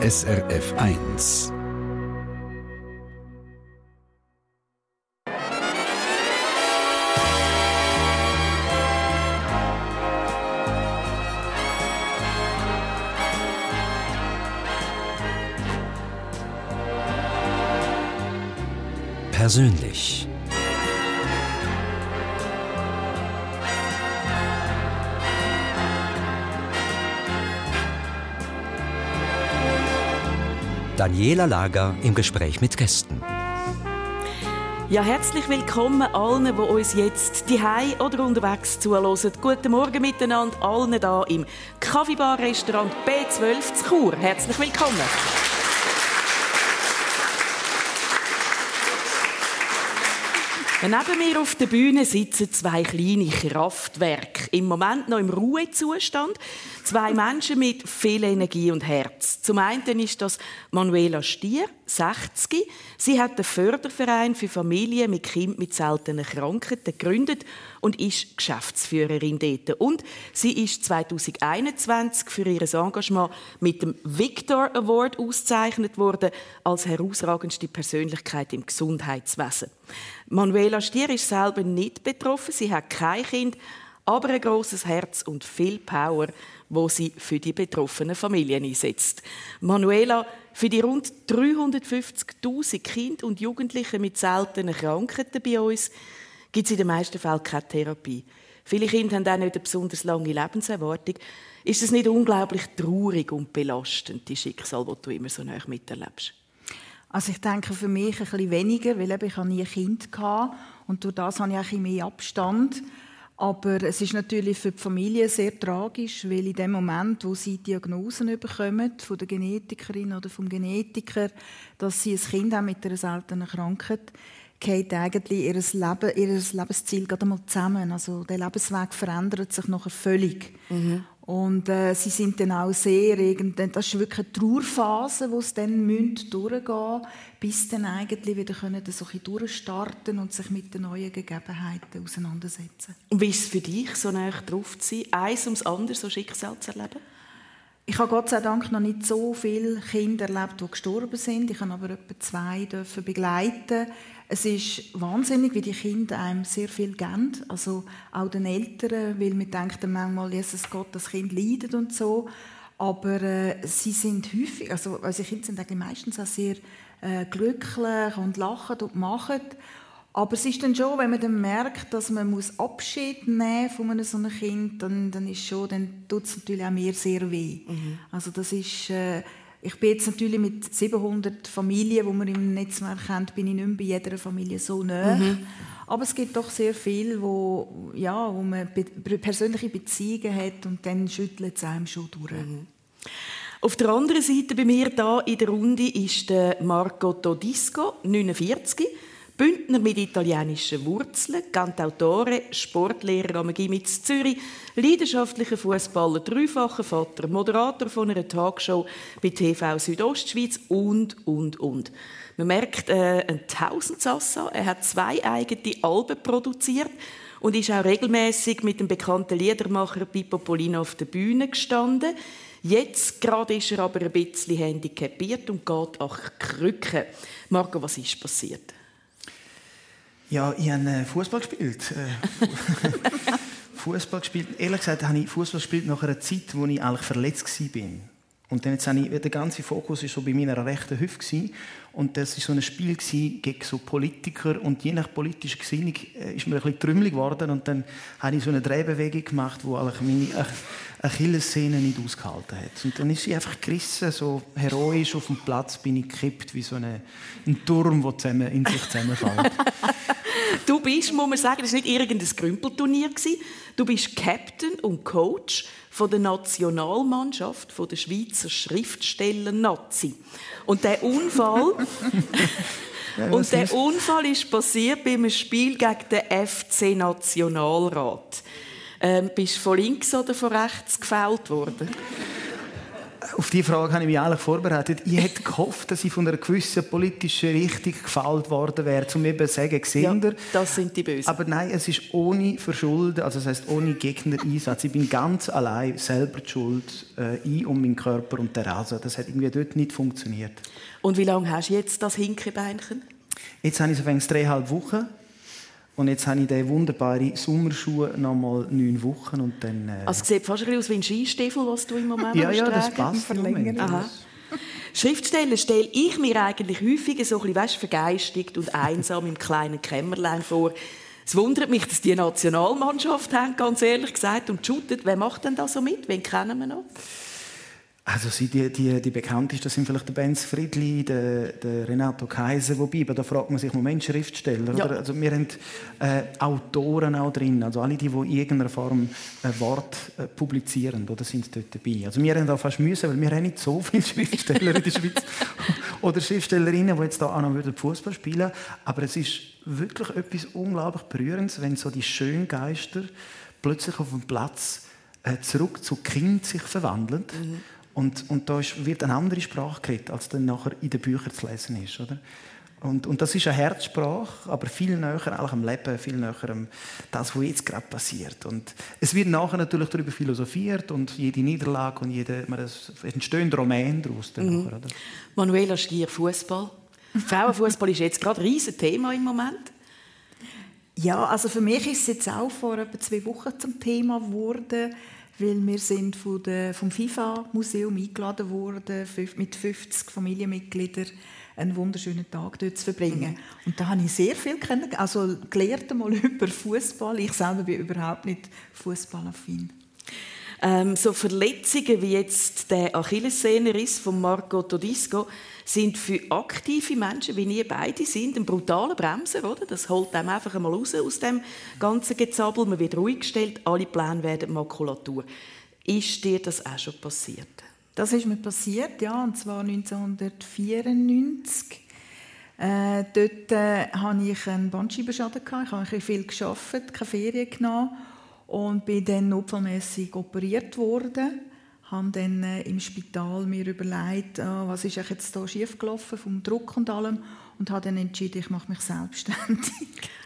SRF 1. Persönlich. Daniela Lager im Gespräch mit Gästen. Ja, herzlich willkommen allen, die uns jetzt diehei oder unterwegs zuhören. Guten Morgen miteinander, allen hier im Kaffeebar-Restaurant B12 zu Chur. Herzlich willkommen. Neben mir auf der Bühne sitzen zwei kleine Kraftwerke. Im Moment noch im Ruhezustand. Zwei Menschen mit viel Energie und Herz. Zum einen ist das Manuela Stier, 60. Sie hat den Förderverein für Familien mit Kindern mit seltenen Krankheiten gegründet und ist Geschäftsführerin dort. Und sie ist 2021 für ihr Engagement mit dem Victor Award ausgezeichnet worden als herausragendste Persönlichkeit im Gesundheitswesen. Manuela Stier ist selber nicht betroffen, sie hat kein Kind, aber ein großes Herz und viel Power wo sie für die betroffenen Familien einsetzt. Manuela, für die rund 350.000 Kinder und Jugendliche mit seltenen Krankheiten bei uns gibt es in den meisten Fällen keine Therapie. Viele Kinder haben auch nicht eine besonders lange Lebenserwartung. Ist es nicht unglaublich traurig und belastend, die Schicksal, das du immer so nah miterlebst? Also ich denke für mich ein bisschen weniger, weil ich nie ein Kind hatte und durch das habe ich ein bisschen mehr Abstand. Aber es ist natürlich für die Familie sehr tragisch, weil in dem Moment, wo sie Diagnosen bekommen, von der Genetikerin oder vom Genetiker, dass sie ein Kind haben mit einer seltenen Krankheit, geht eigentlich ihr, Leben, ihr Lebensziel gerade einmal zusammen. Also der Lebensweg verändert sich nachher völlig. Mhm. Und äh, sie sind dann auch sehr, das ist wirklich eine Trauerphase, wo sie dann durchgehen müssen, bis dann eigentlich wieder können so ein durchstarten und sich mit den neuen Gegebenheiten auseinandersetzen. Und wie ist es für dich, so nah drauf zu sein, eins ums andere so Schicksal zu erleben? Ich habe Gott sei Dank noch nicht so viele Kinder erlebt, die gestorben sind. Ich habe aber etwa zwei dürfen begleiten. Es ist wahnsinnig, wie die Kinder einem sehr viel geben. Also auch den Eltern, weil man denkt manchmal, Jesus Gott, das Kind leidet und so. Aber äh, sie sind häufig, also unsere Kinder sind eigentlich meistens auch sehr äh, glücklich und lachen und machen. Aber es ist dann schon, wenn man dann merkt, dass man muss Abschied nehmen von einem so einem Kind, dann, dann ist schon, dann tut es natürlich auch mir sehr weh. Mhm. Also das ist, äh, ich bin jetzt natürlich mit 700 Familien, die man im Netzwerk kennt, bin ich nicht mehr bei jeder Familie so nah. Mhm. Aber es gibt doch sehr viel, wo, ja, wo man be persönliche Beziehungen hat und dann schüttelt es einem schon durch. Mhm. Auf der anderen Seite bei mir da in der Runde ist der Marco Todisco, 49. Bündner mit italienischen Wurzeln, Cantautore, Sportlehrer am Gimmitz Zürich, leidenschaftlicher Fußballer, dreifacher Vater, Moderator von einer Talkshow bei TV Südostschweiz und, und, und. Man merkt äh, ein Tausendsassa. Er hat zwei eigene Alben produziert und ist auch regelmäßig mit dem bekannten Liedermacher Pippo Polino auf der Bühne gestanden. Jetzt gerade ist er aber ein bisschen handicapiert und geht an Krücken. Marco, was ist passiert? Ja, ich habe äh, Fußball gespielt. Äh, Fußball gespielt. Ehrlich gesagt habe ich Fußball gespielt nach einer Zeit, wo ich eigentlich verletzt war. Und dann jetzt habe ich, der ganze Fokus war so bei meiner rechten Hüfte und das war so ein Spiel gegen so Politiker und je nach politischer Gesinnung äh, ist mir ein bisschen trümmelig geworden und dann habe ich so eine Drehbewegung gemacht, wo eigentlich meine Achillessehne nicht ausgehalten hat. Und dann ist sie einfach gerissen, so heroisch auf dem Platz bin ich gekippt wie so eine, ein Turm, der zusammen, in sich zusammenfällt. Du bist, muss man sagen, das war nicht irgendein Grümpelturnier. Du bist Captain und Coach von der Nationalmannschaft von der Schweizer Schriftsteller-Nazi. Und der Unfall... und der Unfall ist passiert beim Spiel gegen den FC Nationalrat. Ähm, bist du von links oder von rechts gefällt worden? Auf die Frage habe ich mich eigentlich vorbereitet. Ich hätte gehofft, dass ich von einer gewissen politischen Richtung gefällt worden wäre, um eben zu sagen, gesehen ja, das sind die Bösen. Aber nein, es ist ohne Verschulden, also das heißt ohne Gegner-Einsatz. Ich bin ganz allein selber die Schuld äh, ein um meinen Körper und der Rasen. Das hat irgendwie dort nicht funktioniert. Und wie lange hast du jetzt das Hinkebeinchen? Jetzt habe ich so dreieinhalb Wochen. Und jetzt habe ich diese wunderbare Sommerschuhe noch mal neun Wochen und dann... Äh also es sieht fast ein bisschen aus wie ein Skistiefel, was du im Moment Ja, ja, das passt im Moment. Schriftsteller stelle ich mir eigentlich häufig so ein bisschen, weißt, vergeistigt und einsam im kleinen Kämmerlein vor. Es wundert mich, dass die Nationalmannschaft haben, ganz ehrlich gesagt, und shootet. Wer macht denn da so mit? Wen kennen wir noch? Also sie, die, die, die bekanntesten sind vielleicht der Benz Friedli, der, der Renato Kaiser, wobei, da fragt man sich, Moment, Schriftsteller, ja. Also wir haben äh, Autoren auch drin, also alle die, die in irgendeiner Form ein Wort äh, publizieren, oder sind dort dabei. Also wir haben da fast müssen, weil wir haben nicht so viele Schriftsteller in der Schweiz oder Schriftstellerinnen, die jetzt da auch noch Fußball spielen aber es ist wirklich etwas unglaublich Berührendes, wenn so die schönen Geister plötzlich auf dem Platz äh, zurück zu Kind sich verwandeln. Mhm und, und da ist, wird eine andere Sprache geredet, als dann nachher in den Büchern zu lesen ist. Oder? Und, und das ist eine Herzsprache, aber viel näher auch am Leben, viel näher am das, was jetzt gerade passiert. Und es wird nachher natürlich darüber philosophiert und jede Niederlage und jede, man, es entstehen Roman daraus. Mhm. Nachher, Manuela Stier, Fußball. Frauenfußball ist jetzt gerade ein riesiges Thema im Moment. Ja, also für mich ist es jetzt auch vor etwa zwei Wochen zum Thema geworden weil wir sind von der, vom FIFA-Museum eingeladen worden, mit 50 Familienmitgliedern einen wunderschönen Tag dort zu verbringen. Mhm. Und da habe ich sehr viel kennen, also gelernt mal über Fußball. Ich selber bin überhaupt nicht fußballaffin. Ähm, so Verletzungen wie jetzt der Achillessehnerriss von Marco Todisco sind für aktive Menschen, wie ihr beide sind, ein brutaler Bremser, oder? Das holt einem einfach einmal raus aus dem ganzen Gezabbel. Man wird ruhig gestellt, alle Pläne werden Makulatur. Ist dir das auch schon passiert? Das ist mir passiert, ja, und zwar 1994. Äh, dort äh, hatte ich einen Bandscheibenschaden. Ich habe viel gearbeitet, keine Ferien genommen und bin dann notfallmäßig operiert worden. Habe dann äh, im Spital mir überlegt, äh, was ist jetzt da schiefgelaufen vom Druck und allem und habe dann entschieden, ich mache mich selbstständig.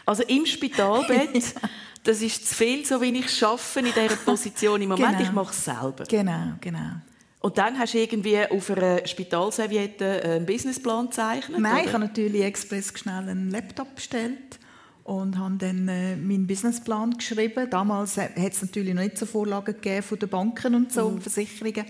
Also im Spitalbett, ja. das ist zu viel, so wie ich schaffe in dieser Position im Moment. Genau. Ich mache es selber. Genau, genau. Und dann hast du irgendwie auf einer Spitalserviette einen Businessplan gezeichnet? Nein, oder? ich habe natürlich express schnell einen Laptop bestellt und habe dann äh, meinen Businessplan geschrieben. Damals hat es natürlich noch nicht so Vorlagen gegeben von den Banken und so, mhm. Versicherungen.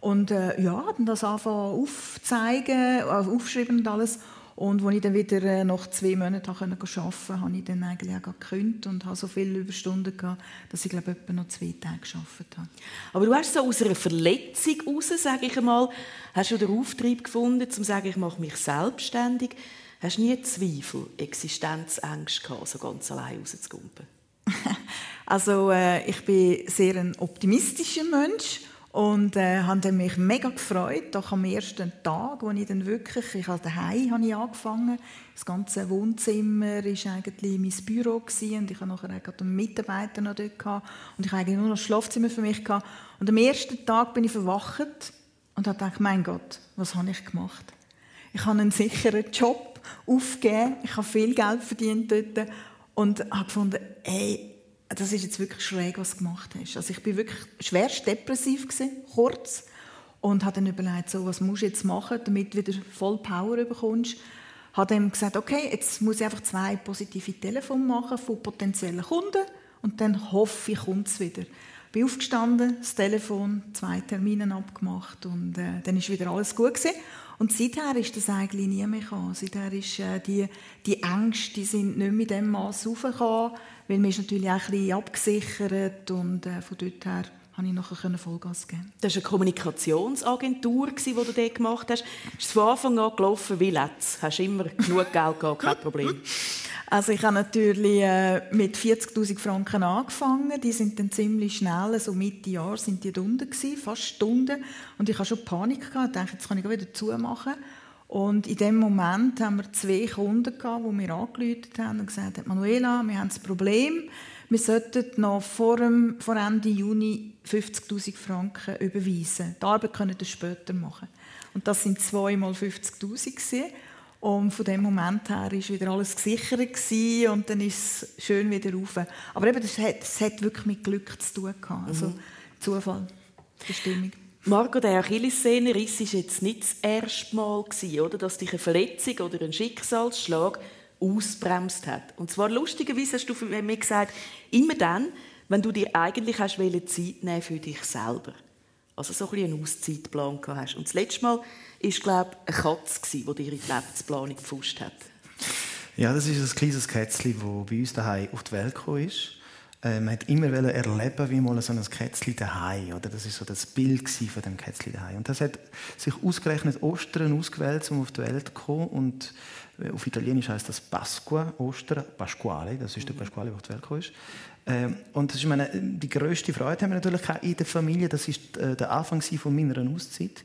Und äh, ja, dann das anfangen aufzeigen, äh, aufschreiben und alles. Und als ich dann wieder äh, nach zwei Monaten arbeiten konnte, habe ich dann eigentlich auch gekündigt und habe so viele Überstunden gehabt, dass ich glaube etwa noch zwei Tage gearbeitet habe. Aber du hast so aus einer Verletzung heraus, sage ich einmal, hast du den Auftrieb gefunden, um zu sagen, ich mache mich selbstständig. Hast du nie Zweifel, Existenzängste gehabt, so ganz allein rauszukumpen? also äh, ich bin sehr ein optimistischer Mensch und äh, habe mich mega gefreut, doch am ersten Tag, wo ich dann wirklich, ich habe daheim habe ich angefangen, das ganze Wohnzimmer war eigentlich mein Büro gewesen, und ich hatte nachher auch einen Mitarbeiter noch dort gehabt, und ich hatte eigentlich nur noch das Schlafzimmer für mich gehabt. und am ersten Tag bin ich verwacht und habe gedacht, mein Gott, was habe ich gemacht? Ich habe einen sicheren Job, aufgegeben. Ich habe viel Geld verdient dort und habe gefunden, ey, das ist jetzt wirklich schräg, was du gemacht hast. Also ich bin wirklich schwerst depressiv gewesen, kurz und habe dann überlegt, so, was musst du jetzt machen, damit du wieder voll Power bekommst. Habe dann gesagt, okay, jetzt muss ich einfach zwei positive Telefone machen von potenziellen Kunden und dann hoffe ich, kommt es wieder. Ich bin aufgestanden, das Telefon, zwei Termine abgemacht und äh, dann ist wieder alles gut gewesen. Und seither ist das eigentlich nie mehr gekommen. Seither ist äh, die, die Ängste, die sind nicht in dem Maß raufgekommen, weil man ist natürlich auch ein bisschen abgesichert und äh, von dort her konnte ich nachher Vollgas geben. Das war eine Kommunikationsagentur, die du dort gemacht hast. Ist es von Anfang an gelaufen wie Let's? Hast du immer genug Geld gehabt, kein Problem? Also ich habe natürlich äh, mit 40'000 Franken angefangen. Die sind dann ziemlich schnell, so Mitte Jahr sind die unten gewesen, fast Stunden. Und ich hatte schon Panik gehabt. Ich dachte, jetzt kann ich wieder zumachen. Und in dem Moment haben wir zwei Kunden gehabt, die mir angerufen haben und gesagt haben, Manuela, wir haben ein Problem. Wir sollten noch vor, dem, vor Ende Juni 50'000 Franken überweisen. Die Arbeit können wir später machen. Und das sind zweimal 50'000 und von dem Moment her war wieder alles gesichert und dann ist es schön wieder rauf. Aber eben, das hat, das hat wirklich mit Glück zu tun gehabt. Also mhm. Zufall, Bestimmung. Marco, der Achillessehnenriss war jetzt nicht das erste Mal, oder, dass dich eine Verletzung oder ein Schicksalsschlag ausbremst hat. Und zwar lustigerweise hast du mir gesagt, immer dann, wenn du dir eigentlich hast Zeit nehmen für dich selber. Also so ein bisschen einen Auszeitplan hast. Und das letzte Mal war, glaube ich, eine Katze, die dir in die Lebensplanung gefuscht hat. Ja, das ist ein kleines Kätzchen, das bei uns daheim auf die Welt gekommen ist. Äh, man hat immer erleben, wie mal so ein Kätzchen daheim, oder? Das ist so das Bild von dem Kätzchen daheim. Und das hat sich ausgerechnet Ostern ausgewählt, um auf die Welt zu kommen. Und auf Italienisch heißt das Pasqua, Ostern, Pasquale. Das ist der Pasquale, der gekommen ist. Ähm, und das ist meine, die größte Freude haben wir natürlich in der Familie. Das ist äh, der Anfang von meiner Auszeit.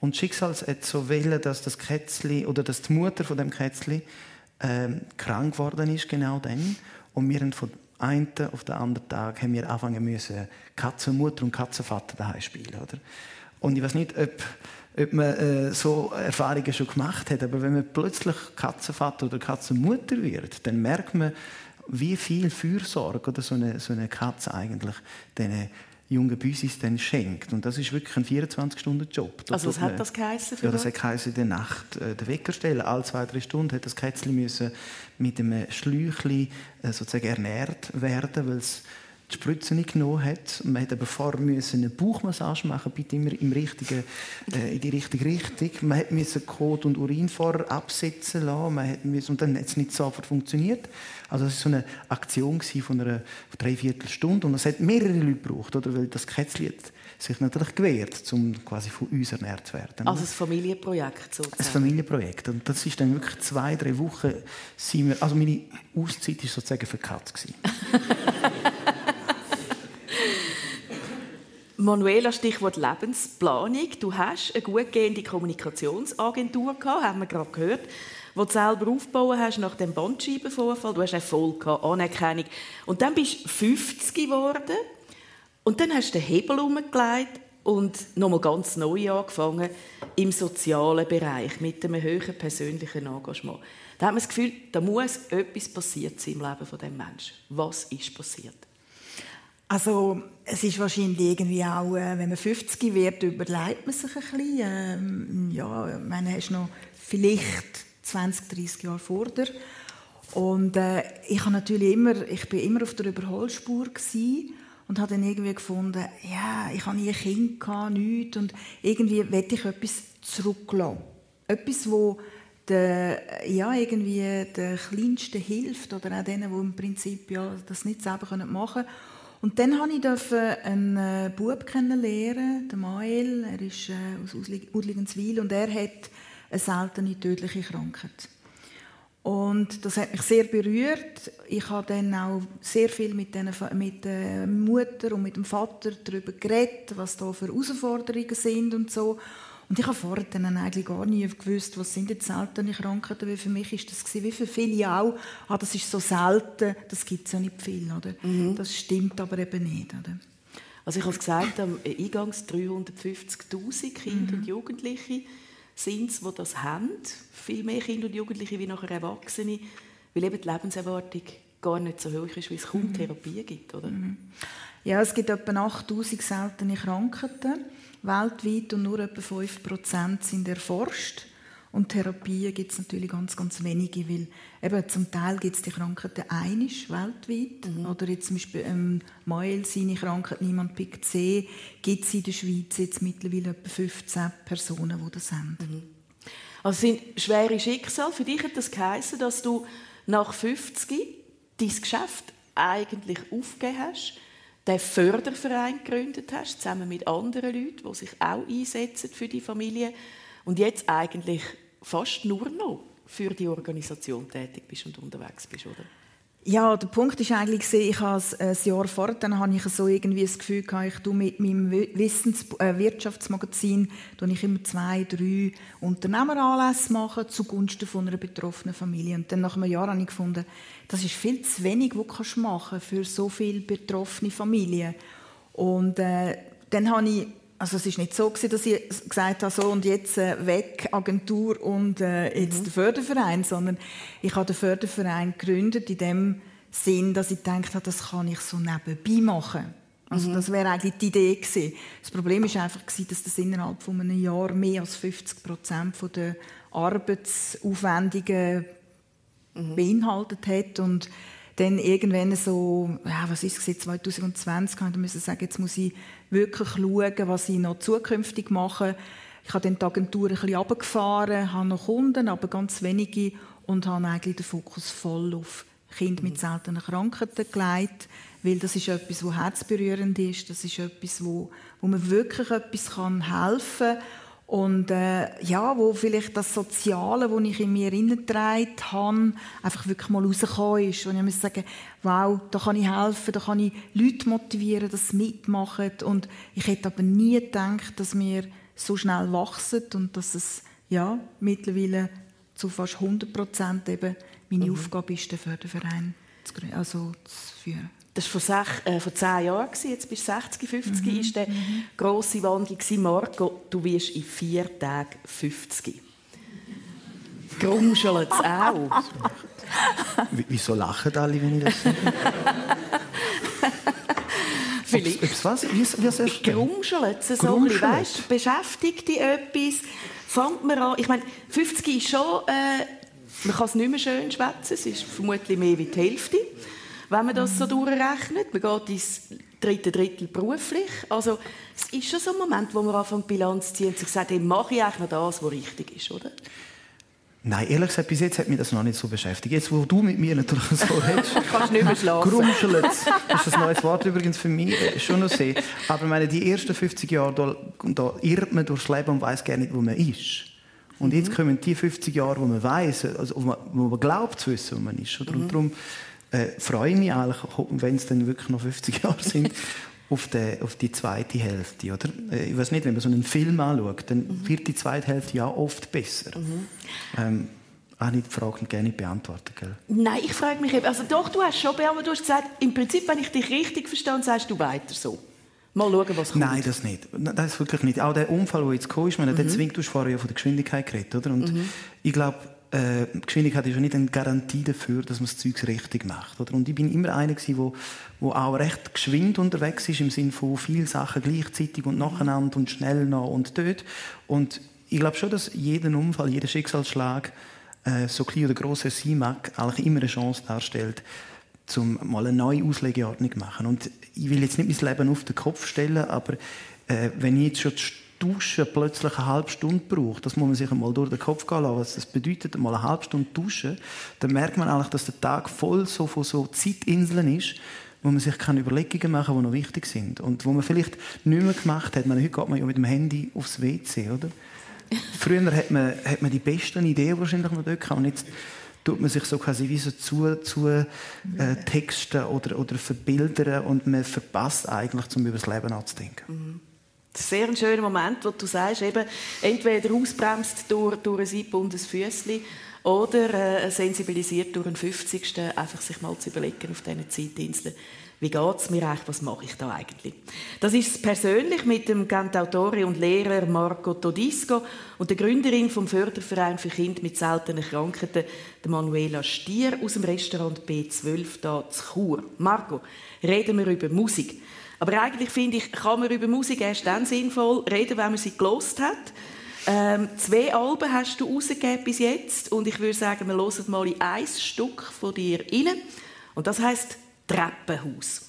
Und das Schicksal hat so wählen, dass das Kätzli oder dass die Mutter von dem Kätzli ähm, krank geworden ist genau dann. Und wir haben von einen auf den anderen Tag haben wir anfangen müssen Katzenmutter und Katzenvater daheim spielen, oder? Und ich weiß nicht, ob, ob man äh, so Erfahrungen schon gemacht hat, aber wenn man plötzlich Katzenvater oder Katzenmutter wird, dann merkt man, wie viel Fürsorge oder so eine, so eine Katze eigentlich diesen jungen Büsis dann schenkt. Und das ist wirklich ein 24-Stunden-Job. Also was hat das geheißen? Ja, das hat geheißen, in der Nacht äh, den Wecker stellen. Alle zwei, drei Stunden hat das Kätzchen müssen mit einem Schläuchchen äh, sozusagen ernährt werden, weil es die Spritze nicht genommen hat. Man hat aber vorher eine Bauchmassage machen, bitte immer im richtigen, äh, in die richtige Richtung. Man musste Kot und Urin vorher absetzen lassen. Man hat müssen, und dann hat es nicht sofort funktioniert. Also das war so eine Aktion von einer Dreiviertelstunde und es hat mehrere Leute gebraucht, oder? weil das Kätzchen sich natürlich gewehrt, um quasi von uns ernährt zu werden. Also ein Familienprojekt sozusagen? Ein Familienprojekt. Und das ist dann wirklich zwei, drei Wochen, sind wir, also meine Auszeit war sozusagen für die Manuela, Stichwort Lebensplanung. Du hast eine gut gehende Kommunikationsagentur gehabt, haben wir gerade gehört, die du selber aufgebaut hast nach dem Bandscheibenvorfall. Du hast Erfolg gehabt, Anerkennung. Und dann bist du 50 geworden und dann hast du den Hebel umgelegt und nochmal ganz neu angefangen im sozialen Bereich mit einem höheren persönlichen Engagement. Da hat man das Gefühl, da muss etwas passiert sein im Leben von dem Menschen. Was ist passiert? Also es ist wahrscheinlich irgendwie auch, äh, wenn man 50 wird, überlegt man sich ein bisschen. Ähm, ja, meine, hast noch vielleicht 20, 30 Jahre vor dir. Und äh, ich habe natürlich immer, ich bin immer auf der Überholspur und habe dann irgendwie gefunden, ja, ich habe nie ein Kind gehabt, nichts und irgendwie will ich etwas zurücklassen. Etwas, wo der, ja, irgendwie den Kleinsten hilft oder auch denen, die im Prinzip ja, das nicht selber machen können. Und dann durfte ich einen äh, Bub kennenlernen, den Mael. Er ist äh, aus Udligenswil und er hat eine seltene tödliche Krankheit. Und das hat mich sehr berührt. Ich habe dann auch sehr viel mit, denen, mit der Mutter und mit dem Vater darüber geredet, was da für Herausforderungen sind und so. Und ich habe vorher dann eigentlich gar nie gewusst, was sind jetzt seltene Krankheiten, weil für mich ist das wie für viele auch, ah, das ist so selten, das gibt es ja nicht viel, oder? Mhm. Das stimmt aber eben nicht, oder? Also ich habe es gesagt, am Eingangs 350'000 Kinder mhm. und Jugendliche sind es, die das haben. Viel mehr Kinder und Jugendliche wie nachher Erwachsene, weil eben die Lebenserwartung gar nicht so hoch ist, wie es kaum mhm. Therapie gibt, oder? Mhm. Ja, es gibt etwa 8000 seltene Krankheiten weltweit und nur etwa 5% sind erforscht. Und Therapien gibt es natürlich ganz, ganz wenige, weil eben zum Teil gibt es die Krankheiten einisch weltweit. Mhm. Oder jetzt zum Beispiel ähm, Mael, seine Krankheit, niemand pickt C, gibt es in der Schweiz jetzt mittlerweile etwa 15 Personen, die das haben. Mhm. Also sind schwere Schicksale. Für dich hat das geheißen, dass du nach 50 dein Geschäft eigentlich aufgegeben hast den Förderverein gegründet hast, zusammen mit anderen Leuten, die sich auch einsetzen für die Familie und jetzt eigentlich fast nur noch für die Organisation tätig bist und unterwegs bist, oder? Ja, der Punkt ist eigentlich, ich habe ein Jahr vorher, dann habe ich so irgendwie das Gefühl gehabt, ich tue mit meinem Wissens äh, Wirtschaftsmagazin tue ich immer zwei, drei Unternehmeranlässe machen zugunsten von einer betroffenen Familie. Und dann nach einem Jahr habe ich gefunden, das ist viel zu wenig, was du machen für so viele betroffene Familien. Und äh, dann habe ich also es ist nicht so gewesen, dass ich gesagt habe, so und jetzt äh, weg Agentur und äh, jetzt mhm. der Förderverein, sondern ich habe den Förderverein gegründet in dem Sinn, dass ich gedacht habe, das kann ich so nebenbei machen. Also mhm. das wäre eigentlich die Idee gewesen. Das Problem ist einfach gewesen, dass das innerhalb von einem Jahr mehr als 50 Prozent der Arbeitsaufwendungen mhm. beinhaltet hat und dann irgendwann so, ja, was ist es 2020, kann ich müssen sagen, jetzt muss ich wirklich schauen, was ich noch zukünftig mache. Ich habe dann die Agentur ein bisschen runtergefahren, habe noch Kunden, aber ganz wenige und habe eigentlich den Fokus voll auf Kinder mit seltenen Krankheiten gelegt, weil das ist etwas, was herzberührend ist, das ist etwas, wo, wo man wirklich etwas kann helfen kann und äh, ja, wo vielleicht das Soziale, das ich in mir hineingetragen habe, einfach wirklich mal rausgekommen ist. Und ich muss sagen, wow, da kann ich helfen, da kann ich Leute motivieren, dass sie mitmachen. Und ich hätte aber nie gedacht, dass wir so schnell wachsen und dass es ja, mittlerweile zu fast 100 Prozent eben meine mhm. Aufgabe ist, den Förderverein zu, also zu führen. Das war vor, sech, äh, vor zehn Jahren, jetzt bist du 60, 50, mhm. ist der mhm. grosse Wandel gewesen. Marco, du wirst in vier Tagen 50. Grumschelt es auch. Wieso lachen alle, wenn ich das sage? Vielleicht. Ob's, was? Wie, wie Grumschelt es so ein bisschen, weißt, beschäftigt dich etwas, fängt man an, ich meine, 50 ist schon, äh, man kann es nicht mehr schön schwätzen, es ist vermutlich mehr wie die Hälfte wenn man das so durchrechnet. Man geht ins dritte Drittel beruflich. Also es ist schon so ein Moment, wo man anfängt Bilanz zu ziehen und sich sagt, hey, mache ich eigentlich noch das, was richtig ist, oder? Nein, ehrlich gesagt, bis jetzt hat mich das noch nicht so beschäftigt. Jetzt, wo du mit mir natürlich so redest... Kannst nicht mehr schlafen. Grumschelt. Das ist ein neues Wort übrigens für mich. Äh, schon noch sehr. Aber meine, die ersten 50 Jahre, da, da irrt man durchs Leben und weiß gar nicht, wo man ist. Und jetzt mhm. kommen die 50 Jahre, wo man weiß, also wo man, wo man glaubt zu wissen, wo man ist. Mhm. Und darum äh, freue mich eigentlich, wenn es dann wirklich noch 50 Jahre sind, auf die, auf die zweite Hälfte. Oder? Äh, ich weiß nicht, wenn man so einen Film anschaut, dann mhm. wird die zweite Hälfte ja oft besser. Mhm. Ähm, auch nicht die Frage gerne beantworten, gell? Nein, ich frage mich eben, also doch, du hast schon beantwortet, du hast gesagt, im Prinzip, wenn ich dich richtig verstehe, sagst du weiter so. Mal schauen, was kommt. Nein, das nicht. Das ist wirklich nicht. Auch der Unfall, der jetzt kam, ist, meine, mhm. der zwingt, du hast vorher ja von der Geschwindigkeit geredet, oder? Und mhm. ich glaube, äh, Geschwindigkeit ist ja nicht eine Garantie dafür, dass man das Zeug richtig macht. Oder? Und ich bin immer einer gewesen, wo, wo auch recht geschwind unterwegs ist, im Sinne von vielen Sachen gleichzeitig und nacheinander und schnell noch und dort. Und ich glaube schon, dass jeder Unfall, jeder Schicksalsschlag, äh, so klein oder gross er sein mag, eigentlich immer eine Chance darstellt, um mal eine neue Auslegeordnung zu machen. Und ich will jetzt nicht mein Leben auf den Kopf stellen, aber äh, wenn ich jetzt schon Duschen plötzlich eine halbe Stunde braucht, das muss man sich einmal durch den Kopf gehen lassen, was das bedeutet, mal eine halbe Stunde duschen, dann merkt man eigentlich, dass der Tag voll so von so Zeitinseln ist, wo man sich keine Überlegungen machen kann, die noch wichtig sind. Und wo man vielleicht nicht mehr gemacht hat. meine, heute geht man ja mit dem Handy aufs WC, oder? Früher hat man, hat man die besten Ideen wahrscheinlich noch dort gehabt. Und jetzt tut man sich so quasi wie so zu, zu äh, Texten oder, oder verbildern und man verpasst eigentlich, um über das Leben nachzudenken. Mhm. Das ist sehr ein schöner Moment, wo du sagst, eben, entweder ausbremst durch, durch ein eingebundenes Füßchen oder äh, sensibilisiert durch einen 50. einfach sich mal zu überlegen auf diesen Zeitinseln, wie geht es mir eigentlich, was mache ich da eigentlich? Das ist persönlich mit dem Cantautore und Lehrer Marco Todisco und der Gründerin vom Förderverein für Kinder mit seltenen Krankheiten, der Manuela Stier aus dem Restaurant B12 da zu Chur. Marco, reden wir über Musik. Aber eigentlich finde ich, kann man über Musik erst dann sinnvoll reden, wenn man sie gelost hat. Ähm, zwei Alben hast du rausgegeben bis jetzt und ich würde sagen, wir hören mal in ein Stück von dir rein. Und das heißt Treppenhaus.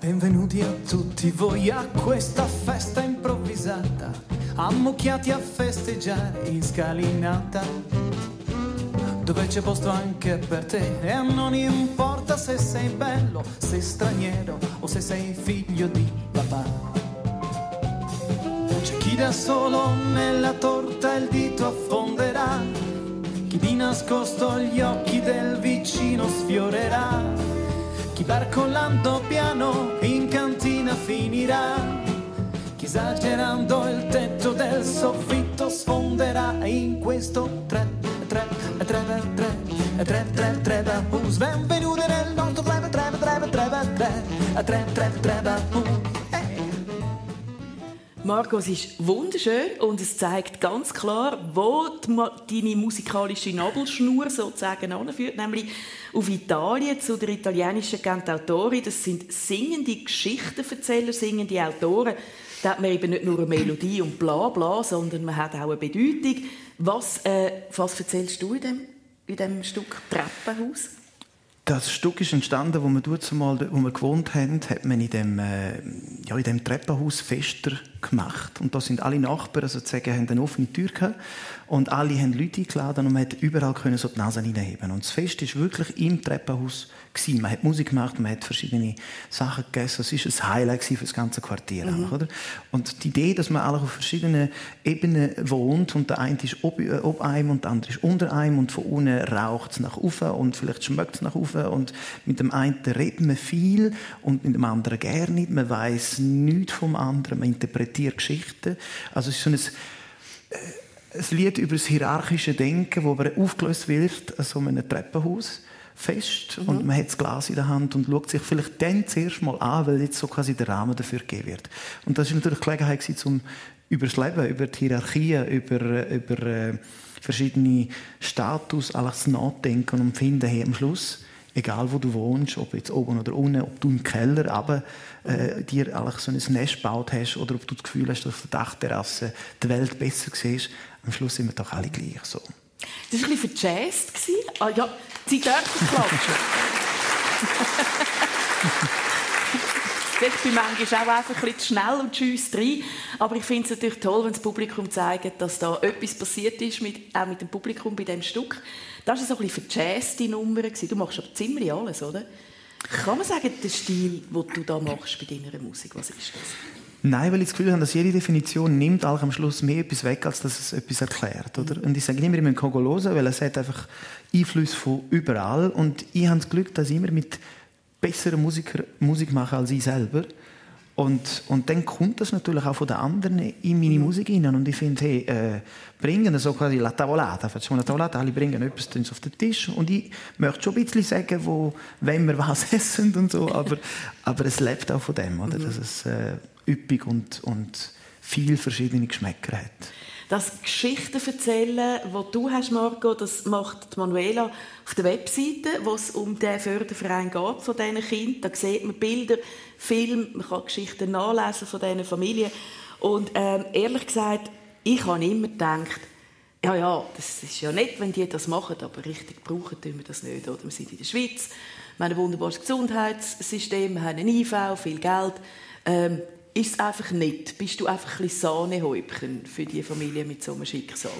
Benvenuti a tutti voi a questa festa improvvisata, ammucchiati a festeggiare in scalinata dove c'è posto anche per te. E non importa se sei bello, se straniero o se sei figlio di papà. C'è chi da solo nella torta il dito affonderà, chi di nascosto gli occhi del vicino sfiorerà, chi barcollando piano in cantina finirà, chi esagerando il tetto del soffitto sfonderà in questo tre, tre, tre, tre, tre, tre, tre, tre, da bus. Benvenuti nel nostro tre, tre, tre, tre, tre, tre, tre, tre, tre, da bus. Marco, es ist wunderschön und es zeigt ganz klar, wo deine musikalische Nabelschnur sozusagen anführt, nämlich auf Italien zu der italienischen Cantautorin. Das sind singende Geschichtenverzähler, singende Autoren. Da hat man eben nicht nur eine Melodie und bla bla, sondern man hat auch eine Bedeutung. Was, äh, was erzählst du in dem, in dem Stück Treppenhaus? Das Stück ist entstanden, wo wir dort mal, wo wir gewohnt haben, hat man in dem, äh, ja, in dem Treppenhaus Fester gemacht. Und da sind alle Nachbarn sozusagen, haben eine offene Tür gehabt. Und alle haben Leute eingeladen und man hat überall können so die Nase reinheben. Und das Fest ist wirklich im Treppenhaus gewesen. Man hat Musik gemacht, man hat verschiedene Sachen gegessen. Es ist ein Highlight für das ganze Quartier. Mhm. Oder? Und die Idee, dass man alle auf verschiedenen Ebenen wohnt und der eine ist ob, ob einem und der andere ist unter einem und von unten raucht es nach oben und vielleicht schmeckt es nach oben und mit dem einen redet man viel und mit dem anderen gar nicht. Man weiß nichts vom anderen, man interpretiert Geschichten. Also es ist so ein äh, ein Lied über das hierarchische Denken, wo aber aufgelöst wird an so einem Treppenhaus fest mhm. und man hat das Glas in der Hand und schaut sich vielleicht dann zuerst mal an, weil jetzt so quasi der Rahmen dafür gegeben wird. Und das ist natürlich die Gelegenheit um über das Leben, über die Hierarchien, über, über äh, verschiedene Status alles nachdenken und finden, hey, am Schluss, egal wo du wohnst, ob jetzt oben oder unten, ob du im Keller aber äh, dir eigentlich so ein Nest gebaut hast oder ob du das Gefühl hast, dass auf der Dachterrasse die Welt besser siehst, am Schluss sind wir doch alle gleich so. Das war ein bisschen verjazzt. Ah ja, Sie dürfen klatschen. Ich bin manchmal auch einfach ein bisschen schnell und tschüss rein. Aber ich finde es natürlich toll, wenn das Publikum zeigt, dass da etwas passiert ist, mit, auch mit dem Publikum bei diesem Stück. Das war so ein bisschen verjazzte Nummer. Du machst aber ziemlich alles, oder? Kann man sagen, der Stil, den du da machst bei deiner Musik, was ist das? Nein, weil ich das Gefühl habe, dass jede Definition nimmt auch am Schluss mehr etwas weg, als dass es etwas erklärt. Oder? Und ich sage immer, ich müssen hören, weil es hat einfach Einfluss von überall. Und ich habe das Glück, dass ich immer mit besseren Musikern Musik mache als ich selber. Und, und dann kommt das natürlich auch von den anderen in meine mhm. Musik hinein. Und ich finde, hey, äh, bringen so quasi la tavolata, facciamo la tavolata, alle bringen etwas auf den Tisch. Und ich möchte schon ein bisschen sagen, wo, wenn wir was essen und so, aber, aber es lebt auch von dem, oder? Mhm. dass es äh, üppig und, und viel verschiedene Geschmäcker hat. Das Geschichten erzählen, was du hast, Marco, das macht Manuela auf der Webseite, wo es um den Förderverein geht von diesen Kindern. Da sieht man Bilder, Filme, man kann Geschichten nachlesen von diesen Familien. Und ähm, ehrlich gesagt, ich habe immer gedacht, ja, ja, das ist ja nett, wenn die das machen, aber richtig brauchen tun wir das nicht. Oder? Wir sind in der Schweiz, wir haben ein wunderbares Gesundheitssystem, wir haben eine IV, viel Geld. Ähm, ist es einfach nicht? Bist du einfach ein Sahnehäubchen für die Familie mit so einem Schicksal?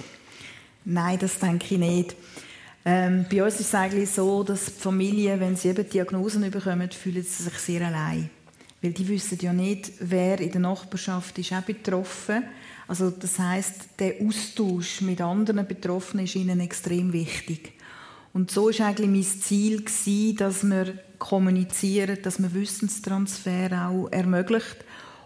Nein, das denke ich nicht. Ähm, bei uns ist es eigentlich so, dass die Familien, wenn sie eben Diagnosen bekommen, fühlen sie sich sehr allein. Weil die wissen ja nicht, wer in der Nachbarschaft ist auch betroffen. Also das heißt, der Austausch mit anderen Betroffenen ist ihnen extrem wichtig. Und so ist eigentlich mein Ziel gewesen, dass wir kommunizieren, dass man Wissenstransfer auch ermöglicht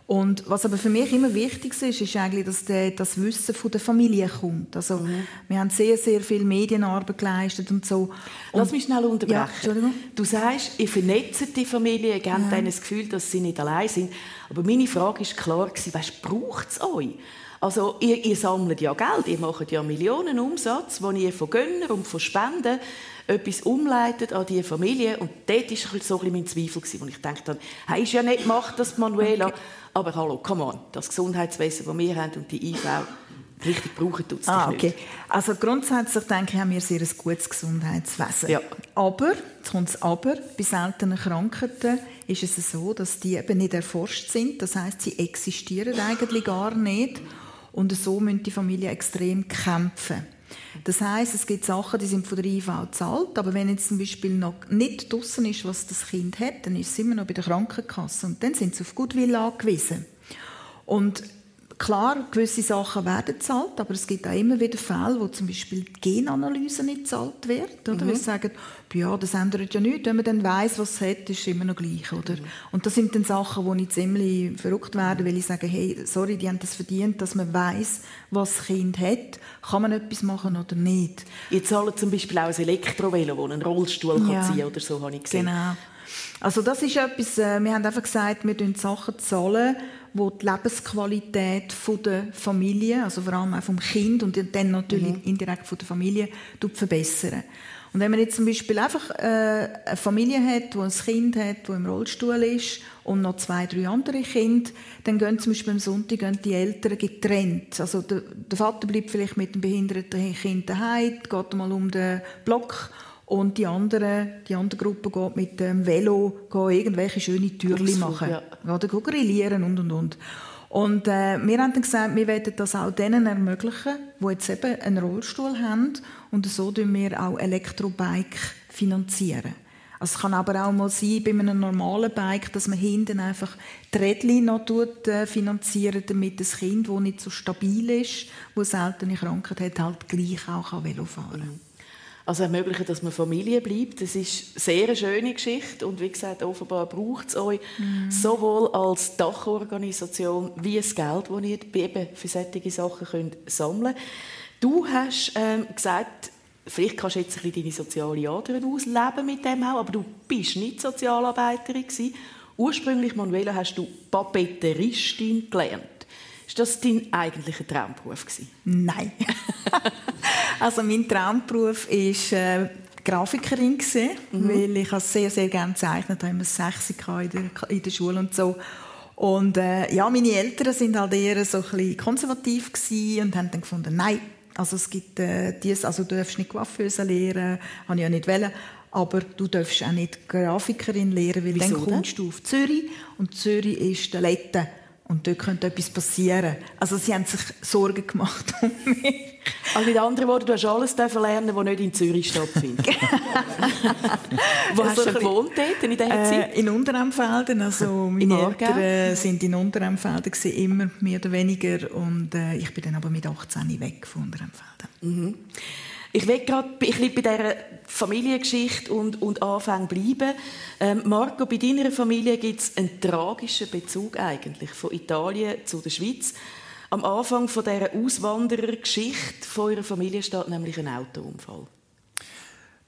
und was aber für mich immer wichtig ist, ist eigentlich, dass der, das Wissen von der Familie kommt. Also, mhm. wir haben sehr, sehr viel Medienarbeit geleistet und so. Und Lass mich schnell unterbrechen. Ja, du sagst, ihr vernetzt die Familie, ihr gebt ja. ihnen das Gefühl, dass sie nicht allein sind. Aber meine Frage ist klar weißt, braucht es euch? Also, ihr, ihr sammelt ja Geld, ihr macht ja Millionen Umsatz, den ihr von Gönnern und von Spenden etwas umleitet an diese Familie. Und dort war so ein mein Zweifel, wo ich dachte, hey, ist ja nicht gemacht, das Manuela. Okay. Aber hallo, come on, das Gesundheitswesen, das wir haben und die IV, richtig brauchen tut es ah, okay. nicht. Also grundsätzlich denke ich, haben wir sehr ein gutes Gesundheitswesen. Ja. Aber, jetzt kommt das Aber, bei seltenen Krankheiten ist es so, dass die eben nicht erforscht sind. Das heißt, sie existieren eigentlich gar nicht. Und so müssen die Familien extrem kämpfen. Das heißt, es gibt Sachen, die sind von der IV gezahlt, aber wenn jetzt zum Beispiel noch nicht draussen ist, was das Kind hat, dann ist es immer noch bei der Krankenkasse und dann sind sie auf Gutwill angewiesen. Und klar, gewisse Sachen werden gezahlt, aber es gibt auch immer wieder Fälle, wo zum Beispiel die Genanalyse nicht gezahlt wird. Oder? Mhm. Wir sagen, ja, das ändert ja nichts. Wenn man dann weiss, was es hat, ist es immer noch gleich. Oder? Mhm. Und das sind dann Sachen, wo ich ziemlich verrückt werde, weil ich sage, hey, sorry, die haben das verdient, dass man weiss, was das Kind hat. Kann man etwas machen oder nicht? Ihr zahlt zum Beispiel auch ein Elektrovelo, das einen Rollstuhl ja. kann ziehen oder so, habe ich gesehen. Genau. Also das ist etwas, äh, wir haben einfach gesagt, wir zahlen Sachen zahlen, wo die Lebensqualität der Familie, also vor allem auch vom Kind und dann natürlich mhm. indirekt von der Familie, verbessern. Und wenn man jetzt zum Beispiel einfach äh, eine Familie hat, wo ein Kind hat, das im Rollstuhl ist und noch zwei, drei andere Kinder, dann gehen zum Beispiel am Sonntag gehen die Eltern getrennt. Also der, der Vater bleibt vielleicht mit dem behinderten Kind daheim, geht mal um den Block und die andere, die andere Gruppe geht mit dem Velo irgendwelche schöne Türchen machen. Ja. Oder grillieren und, und, und. Und äh, wir haben dann gesagt, wir wollen das auch denen ermöglichen, die jetzt eben einen Rollstuhl haben. Und so finanzieren wir auch Elektrobike finanzieren. Also es kann aber auch mal sein, bei einem normalen Bike, dass man hinten einfach die Rädchen noch tut, äh, finanzieren damit das Kind, das nicht so stabil ist, das seltene Krankheit hat, halt gleich auch Velo fahren kann. Also ermöglichen, dass man Familie bleibt. Das ist eine sehr schöne Geschichte und wie gesagt, offenbar braucht es euch mhm. sowohl als Dachorganisation wie das Geld, das ihr eben für solche Sachen könnt sammeln könnt. Du hast ähm, gesagt, vielleicht kannst du jetzt ein bisschen deine soziale Ader ausleben mit dem auch, aber du bist nicht Sozialarbeiterin gewesen. Ursprünglich, Manuela, hast du Papeteristin gelernt. Ist das dein eigentlicher Traumberuf gewesen? Nein. also mein Traumberuf ist äh, Grafikerin gewesen, mhm. weil ich sehr sehr gerne gezeichnet habe, immer sechs in der, in der Schule und so. Und äh, ja, meine Eltern sind halt eher so ein bisschen konservativ und haben dann gefunden, nein, also es gibt äh, dies, also du darfst nicht Coiffeuse lehren, habe ich ja nicht wollen. Aber du darfst auch nicht Grafikerin lehren, weil Wieso dann kommst denn? du auf Zürich und Zürich ist der Letten. Und dort könnte etwas passieren. Also sie haben sich Sorgen gemacht um mich. Also mit anderen Worten, du hast alles lernen, was nicht in Zürich stattfindet. Wo hast du gewohnt dort in dieser äh, Zeit? In Unteremfelden. Also meine Eltern äh, sind in Unteremfelden immer mehr oder weniger. Und äh, ich bin dann aber mit 18 weg von Unteremfelden. Mhm. Ich will gerade bei dieser Familiengeschichte und, und Anfang bleiben. Ähm, Marco, bei deiner Familie gibt es einen tragischen Bezug eigentlich von Italien zu der Schweiz. Am Anfang von dieser Auswanderergeschichte von eurer Familie steht nämlich ein Autounfall.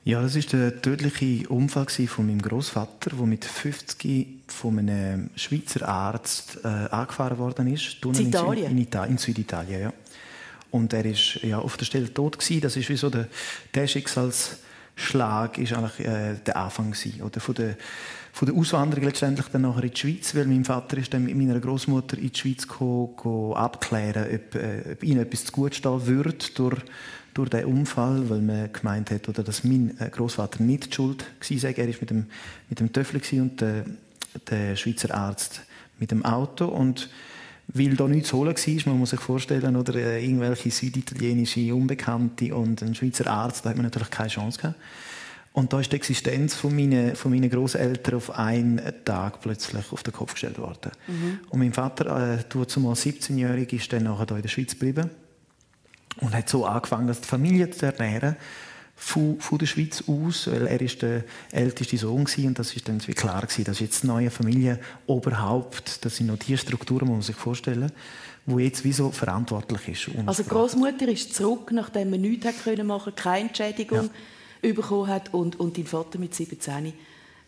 Ja, das ist der tödliche Unfall von meinem Großvater, der mit 50 von einem Schweizer Arzt äh, angefahren worden ist. In Italien? In, Italien, in Süditalien, ja. Und er ist ja auf der Stelle tot gewesen. Das ist wie so der, der Schicksalsschlag ist eigentlich äh, der Anfang gewesen. Oder von der, von der Auswanderung letztendlich dann nachher in die Schweiz, weil mein Vater ist dann mit meiner Großmutter in die Schweiz gekommen, abklären, ob, äh, ob ihnen etwas zu gut stehen würde durch, durch den Unfall, weil man gemeint hat, oder dass mein äh, Großvater nicht die schuld war. Er war mit dem, mit dem Töffel und der, der Schweizer Arzt mit dem Auto und weil da nichts zu holen war. Man muss sich vorstellen, oder äh, irgendwelche süditalienische Unbekannte und ein Schweizer Arzt, da hat man natürlich keine Chance gehabt. Und da ist die Existenz von meinen, von meinen Großeltern auf einen Tag plötzlich auf den Kopf gestellt worden. Mhm. Und mein Vater, äh, zumal 17-jährig, ist dann nachher hier in der Schweiz geblieben und hat so angefangen, die Familie zu ernähren von, von der Schweiz aus, weil er ist der älteste Sohn war und das ist dann wie klar gewesen, dass jetzt neue Familie Oberhaupt, das sind noch die Strukturen, muss man sich vorstellen, wo jetzt wie so verantwortlich ist. Also Großmutter ist zurück, nachdem man nichts hat können machen, keine Entschädigung ja. bekommen hat und und dein Vater mit 17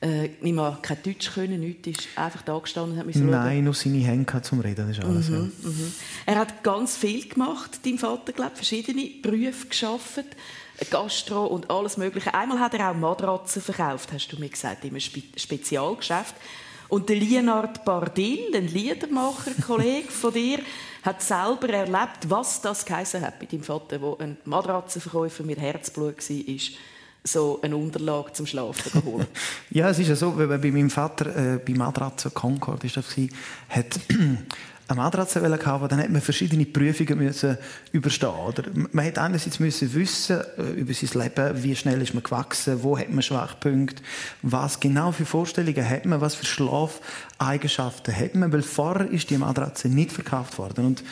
äh, nicht mal kein Deutsch können, nichts, ist einfach da gestanden und hat Nein, schauen. nur seine Hände zum Reden, das ist alles. Mhm, ja. mhm. Er hat ganz viel gemacht, dein Vater, glaube verschiedene Berufe geschafft. Gastro und alles Mögliche. Einmal hat er auch Matratzen verkauft, hast du mir gesagt, in einem Spe Spezialgeschäft. Und der Leonard Bardil, ein Liedermacher, Kollege von dir, hat selber erlebt, was das geheißen hat bei deinem Vater, wo ein Matratzenverkäufer mit Herzblut war so eine Unterlage zum Schlafen holen. ja, es ist ja so, bei meinem Vater, äh, bei Matratzen Concord ist das gewesen, hat eine Matratze kaufen dann hat man verschiedene Prüfungen müssen überstehen oder Man hat einerseits müssen wissen äh, über sein Leben, wie schnell ist man gewachsen, wo hat man Schwachpunkte, was genau für Vorstellungen hat man, was für Schlafeigenschaften hat man, weil vorher ist die Matratze nicht verkauft worden. Und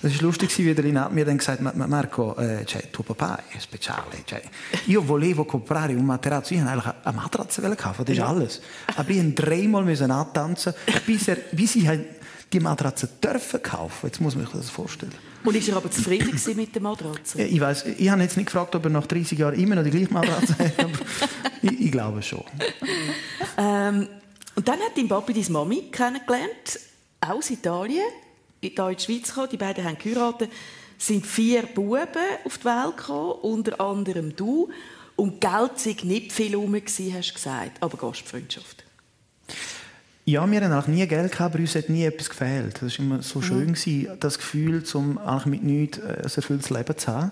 das ist lustig, wie der Rinat mir dann gesagt hat, Marco, eh, cioè, tuo papà è speciale. Cioè, io volevo comprare un materasso, io eigentlich eine Matratze kaufen, das ist alles. Aber ich musste dreimal antanzen, bis, er, bis ich die Matratze dürfen kaufen. Jetzt muss man sich das vorstellen. Und ist er aber zufrieden mit der Matratze? Ich weiß, ich habe jetzt nicht gefragt, ob er nach 30 Jahren immer noch die gleiche Matratze hat, aber ich, ich, glaube schon. Ähm, und dann hat dein Papi deine Mami kennengelernt, aus Italien hier in die Schweiz gekommen. Die beiden haben geheiratet. Sind vier Buben auf die Welt gekommen, unter anderem du. Und Geld sei nicht viel herum, hast du gesagt, aber Gastfreundschaft. Ja, wir hatten nie Geld gehabt, aber uns hat nie etwas gefehlt. Das war immer so schön, mhm. das Gefühl, um mit nichts äh, ein erfülltes Leben zu haben.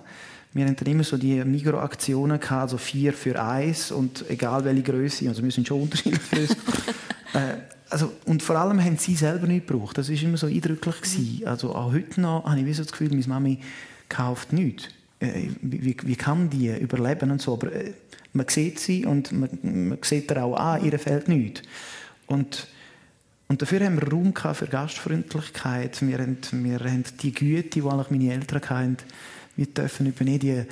Wir hatten dann immer so die Mikroaktionen gehabt, so vier für eins und egal welche Größe, also wir sind schon unterschiedlich groß. äh, also, und vor allem haben sie selber nicht gebraucht. Das war immer so eindrücklich. Gewesen. Also auch heute noch habe ich so das Gefühl, meine Mami kauft nichts. Äh, wie, wie, kann die überleben und so. Aber äh, man sieht sie und man, man sieht ihr auch an, ihr fehlt nichts. Und, und dafür haben wir Raum für Gastfreundlichkeit. Wir haben, wir haben die Güte, die eigentlich meine Eltern hatten. Wir dürfen übernehmen die,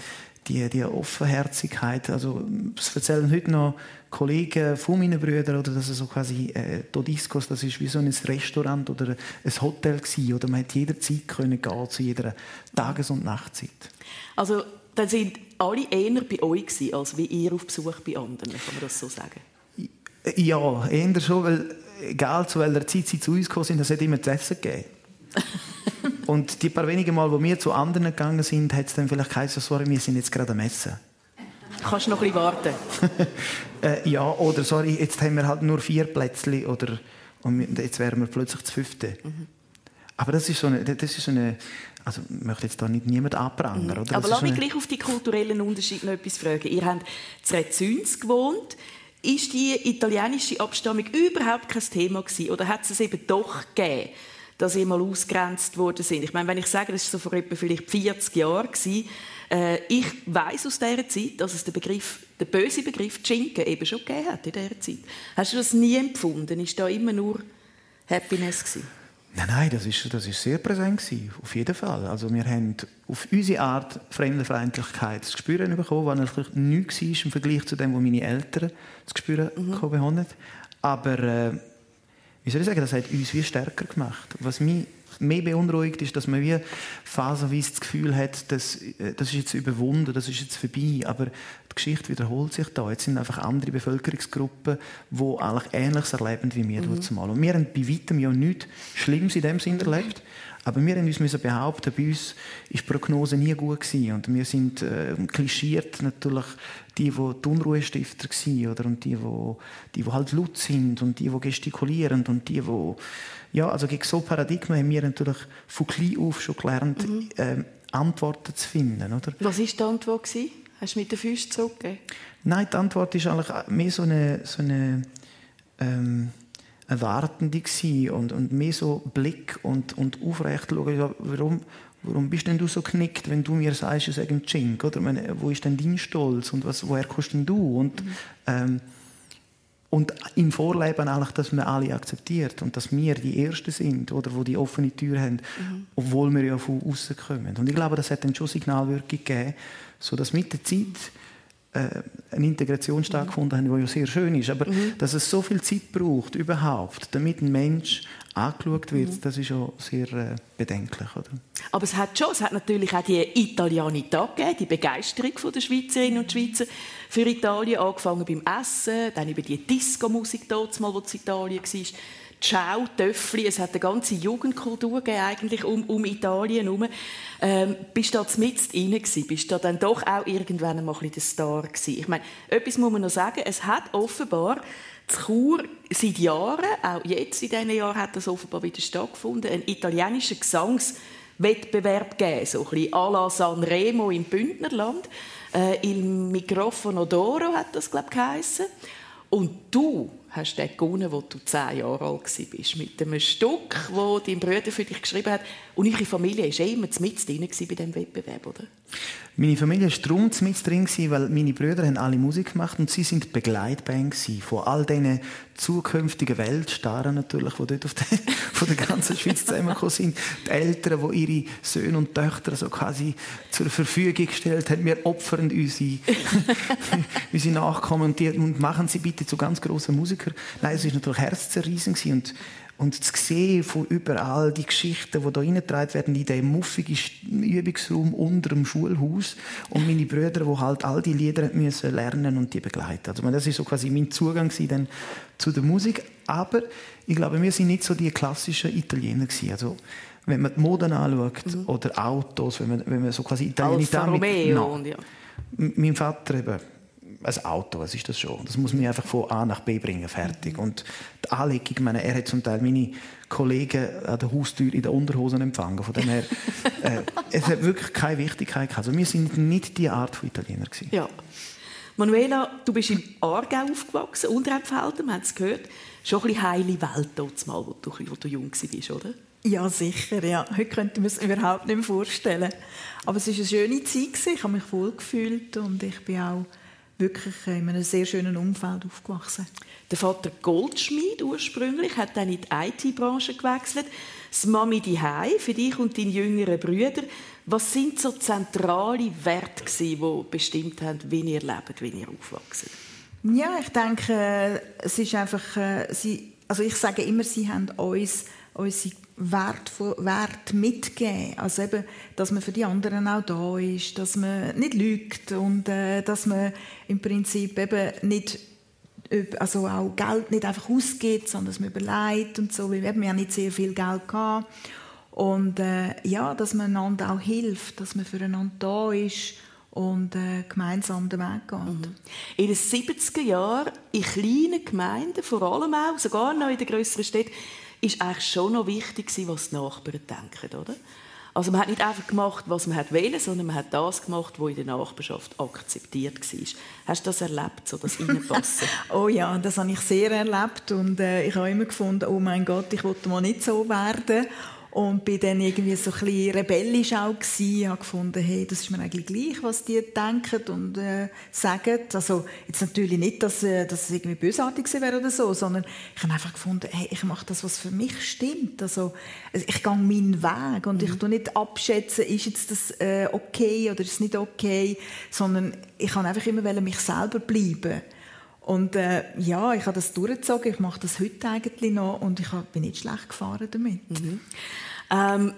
die, die Offenherzigkeit. Also, es erzählen heute noch Kollegen von meinen Brüdern, oder dass es so quasi äh, Todiscos, das ist wie so ein Restaurant oder ein Hotel gewesen, oder man hat jederzeit können gehen zu jeder Tages- und Nachtzeit. Also dann sind alle eher bei euch gewesen, als wie ihr auf Besuch bei anderen, kann man das so sagen? Ja, eher schon, weil egal zu welcher Zeit sie zu uns gekommen sind, es hat immer zu essen gegeben. und die paar wenigen Mal, wo wir zu anderen gegangen sind, hat es dann vielleicht geheißen, sorry, wir sind jetzt gerade am Essen. Kannst du noch ein bisschen warten? äh, ja, oder sorry, jetzt haben wir halt nur vier Plätzchen oder und jetzt wären wir plötzlich das fünfte. Mhm. Aber das ist so eine, das ist so eine also ich möchte jetzt da nicht niemand abprangern. Mhm. Aber lass mich gleich auf die kulturellen Unterschiede noch etwas fragen. Ihr habt in Rezüns gewohnt. Ist die italienische Abstammung überhaupt kein Thema gewesen? Oder hat es es eben doch gegeben? dass ihr mal ausgrenzt worden sind. Ich meine, wenn ich sage, das war so vor etwa vielleicht 40 Jahren gewesen, äh, ich weiß aus dieser Zeit, dass es den Begriff, den bösen Begriff Schinken eben schon gegeben hat in dieser Zeit. Hast du das nie empfunden? Ist da immer nur Happiness gewesen? Nein, nein, das ist, das ist sehr präsent gewesen, auf jeden Fall. Also wir haben auf unsere Art Fremdenfeindlichkeit zu spüren bekommen, was natürlich nichts war im Vergleich zu dem, was meine Eltern zu spüren mhm. bekommen haben. Aber äh, wie soll ich sagen, das hat uns wie stärker gemacht. Was mich mehr beunruhigt ist, dass man wie phasenweise das Gefühl hat, dass, äh, das ist jetzt überwunden, das ist jetzt vorbei, aber die Geschichte wiederholt sich da. Jetzt sind einfach andere Bevölkerungsgruppen, die eigentlich Ähnliches erleben wie wir mhm. zumal. Und wir haben bei weitem ja nichts Schlimmes in dem Sinn erlebt, aber wir müssen uns behaupten, bei uns war die Prognose nie gut gewesen. Und wir sind äh, klischiert natürlich die, die die Unruhestifter waren, oder? Und die, die, die, die halt laut sind und die, die gestikulieren und die, die ja, also gegen so Paradigmen haben wir natürlich von klein auf schon gelernt, mhm. äh, Antworten zu finden, oder? Was war die Antwort? Gewesen? Hast du mit den Füßen zurückgegeben? Nein, die Antwort ist eigentlich mehr so eine, so eine ähm, Erwartende und, und mehr so Blick und, und aufrecht schauen, warum, warum bist denn du so knickt, wenn du mir sagst, es sei ein Chink, oder? Meine, wo ist denn dein Stolz und was, woher kommst denn du? Und, mhm. ähm, und im Vorleben eigentlich, dass man alle akzeptiert und dass wir die Ersten sind, oder, wo die offene Tür haben, mhm. obwohl wir ja von außen kommen. Und ich glaube, das hat dann schon Signalwirkung gegeben, sodass mit der Zeit äh, eine Integration stattgefunden hat, die ja sehr schön ist. Aber mhm. dass es so viel Zeit braucht, überhaupt, damit ein Mensch angeschaut wird, das ist schon sehr äh, bedenklich. Oder? Aber es hat schon, es hat natürlich auch die Italianität gegeben, die Begeisterung der Schweizerinnen und Schweizer für Italien, angefangen beim Essen, dann über die Disco-Musik mal, wo in Italien war, Ciao, Töffli, es hat eine ganze Jugendkultur gegeben, eigentlich um, um Italien herum. Ähm, bist du da mit rein gewesen? Bist du da dann doch auch irgendwann einmal ein der Star gewesen? Ich meine, etwas muss man noch sagen, es hat offenbar zu Chur seit Jahren, auch jetzt in diesen Jahren hat das offenbar wieder stattgefunden, einen italienischen Gesangswettbewerb gegeben, so ein bisschen à la Sanremo im Bündnerland. Äh, Il Microfono d'Oro hat das, glaube ich, geheissen. Und du hast den gewonnen, wo du zehn Jahre alt warst. Mit einem Stück, das dein Bruder für dich geschrieben hat. Und eure Familie war immer mit drin bei diesem Wettbewerb, oder? Meine Familie war darum mit drin, weil meine Brüder haben alle Musik gemacht und sie sind Begleitband von all diesen zukünftigen Weltstaren natürlich, die dort auf der, von der ganzen Schweiz zusammengekommen sind. Die Eltern, die ihre Söhne und Töchter so quasi zur Verfügung gestellt haben. Wir opfern unsere, unsere Nachkommen und, die, und machen sie bitte zu ganz grossen Musikern. Nein, es war natürlich herzzerreißend und und zu sehen von überall die Geschichten, die hier reingetragen werden, in diesem muffigen Übungsraum unter dem Schulhaus. Und meine Brüder, die halt all die Lieder müssen lernen und die begleiten. Also, das ist so quasi mein Zugang dann zu der Musik. Aber ich glaube, wir sind nicht so die klassischen Italiener gewesen. Also, wenn man die Moden anschaut mhm. oder Autos, wenn man, wenn man so quasi Italiener Alfa Romeo und ja. Mein Vater eben ein Auto, was ist das schon? Das muss mich einfach von A nach B bringen, fertig. Und die Anlegung, meine, er hat zum Teil meine Kollegen an der Haustür in den Unterhosen empfangen. Von dem her, äh, es hat wirklich keine Wichtigkeit gehabt. Also wir sind nicht die Art von Italiener gewesen. Ja. Manuela, du bist im Aargau aufgewachsen, Unterempfelden, wir haben es gehört. Schon ein bisschen heile Welt dort mal, wo du, wo du jung warst, oder? Ja, sicher. Ja. Heute könnte man es überhaupt nicht mehr vorstellen. Aber es war eine schöne Zeit. Ich habe mich wohl gefühlt und ich bin auch wirklich in einem sehr schönen Umfeld aufgewachsen. Der Vater Goldschmied ursprünglich hat dann in die IT-Branche gewechselt. Das Mami die für dich und deine jüngeren Brüder. Was sind so zentrale Werte, die bestimmt haben, wie ihr lebt, wie ihr aufwachsen? Ja, ich denke, es ist einfach, äh, sie, also ich sage immer, sie haben uns unsere Wert, Wert mitgeben. Also eben, dass man für die anderen auch da ist, dass man nicht lügt und äh, dass man im Prinzip eben nicht also auch Geld nicht einfach ausgibt, sondern dass man überlegt und so. Wir haben ja nicht sehr viel Geld gehabt. Und äh, ja, dass man einander auch hilft, dass man füreinander da ist und äh, gemeinsam den Weg geht. Mhm. In den 70er Jahren in kleinen Gemeinden, vor allem auch, sogar noch in den grösseren Städten, ist eigentlich schon noch wichtig was die Nachbarn denken, oder? Also man hat nicht einfach gemacht, was man wollte, sondern man hat das gemacht, was in der Nachbarschaft akzeptiert war. Hast du das erlebt, so das Reinpassen? oh ja, das habe ich sehr erlebt und äh, ich habe immer gefunden, oh mein Gott, ich wollte mal nicht so werden und bin dann irgendwie so ein bisschen rebellisch auch gewesen, habe gefunden, hey, das ist mir eigentlich gleich, was die denken und äh, sagen. Also jetzt natürlich nicht, dass, äh, dass es irgendwie bösartig wäre oder so, sondern ich habe einfach gefunden, hey, ich mache das, was für mich stimmt. Also ich gehe meinen Weg und mhm. ich tue nicht abschätzen, ist jetzt das äh, okay oder ist es nicht okay, sondern ich kann einfach immer mich selber bleiben. Und äh, ja, ich habe das durchgezogen. Ich mache das heute eigentlich noch und ich bin nicht schlecht gefahren damit. Mhm. Ähm,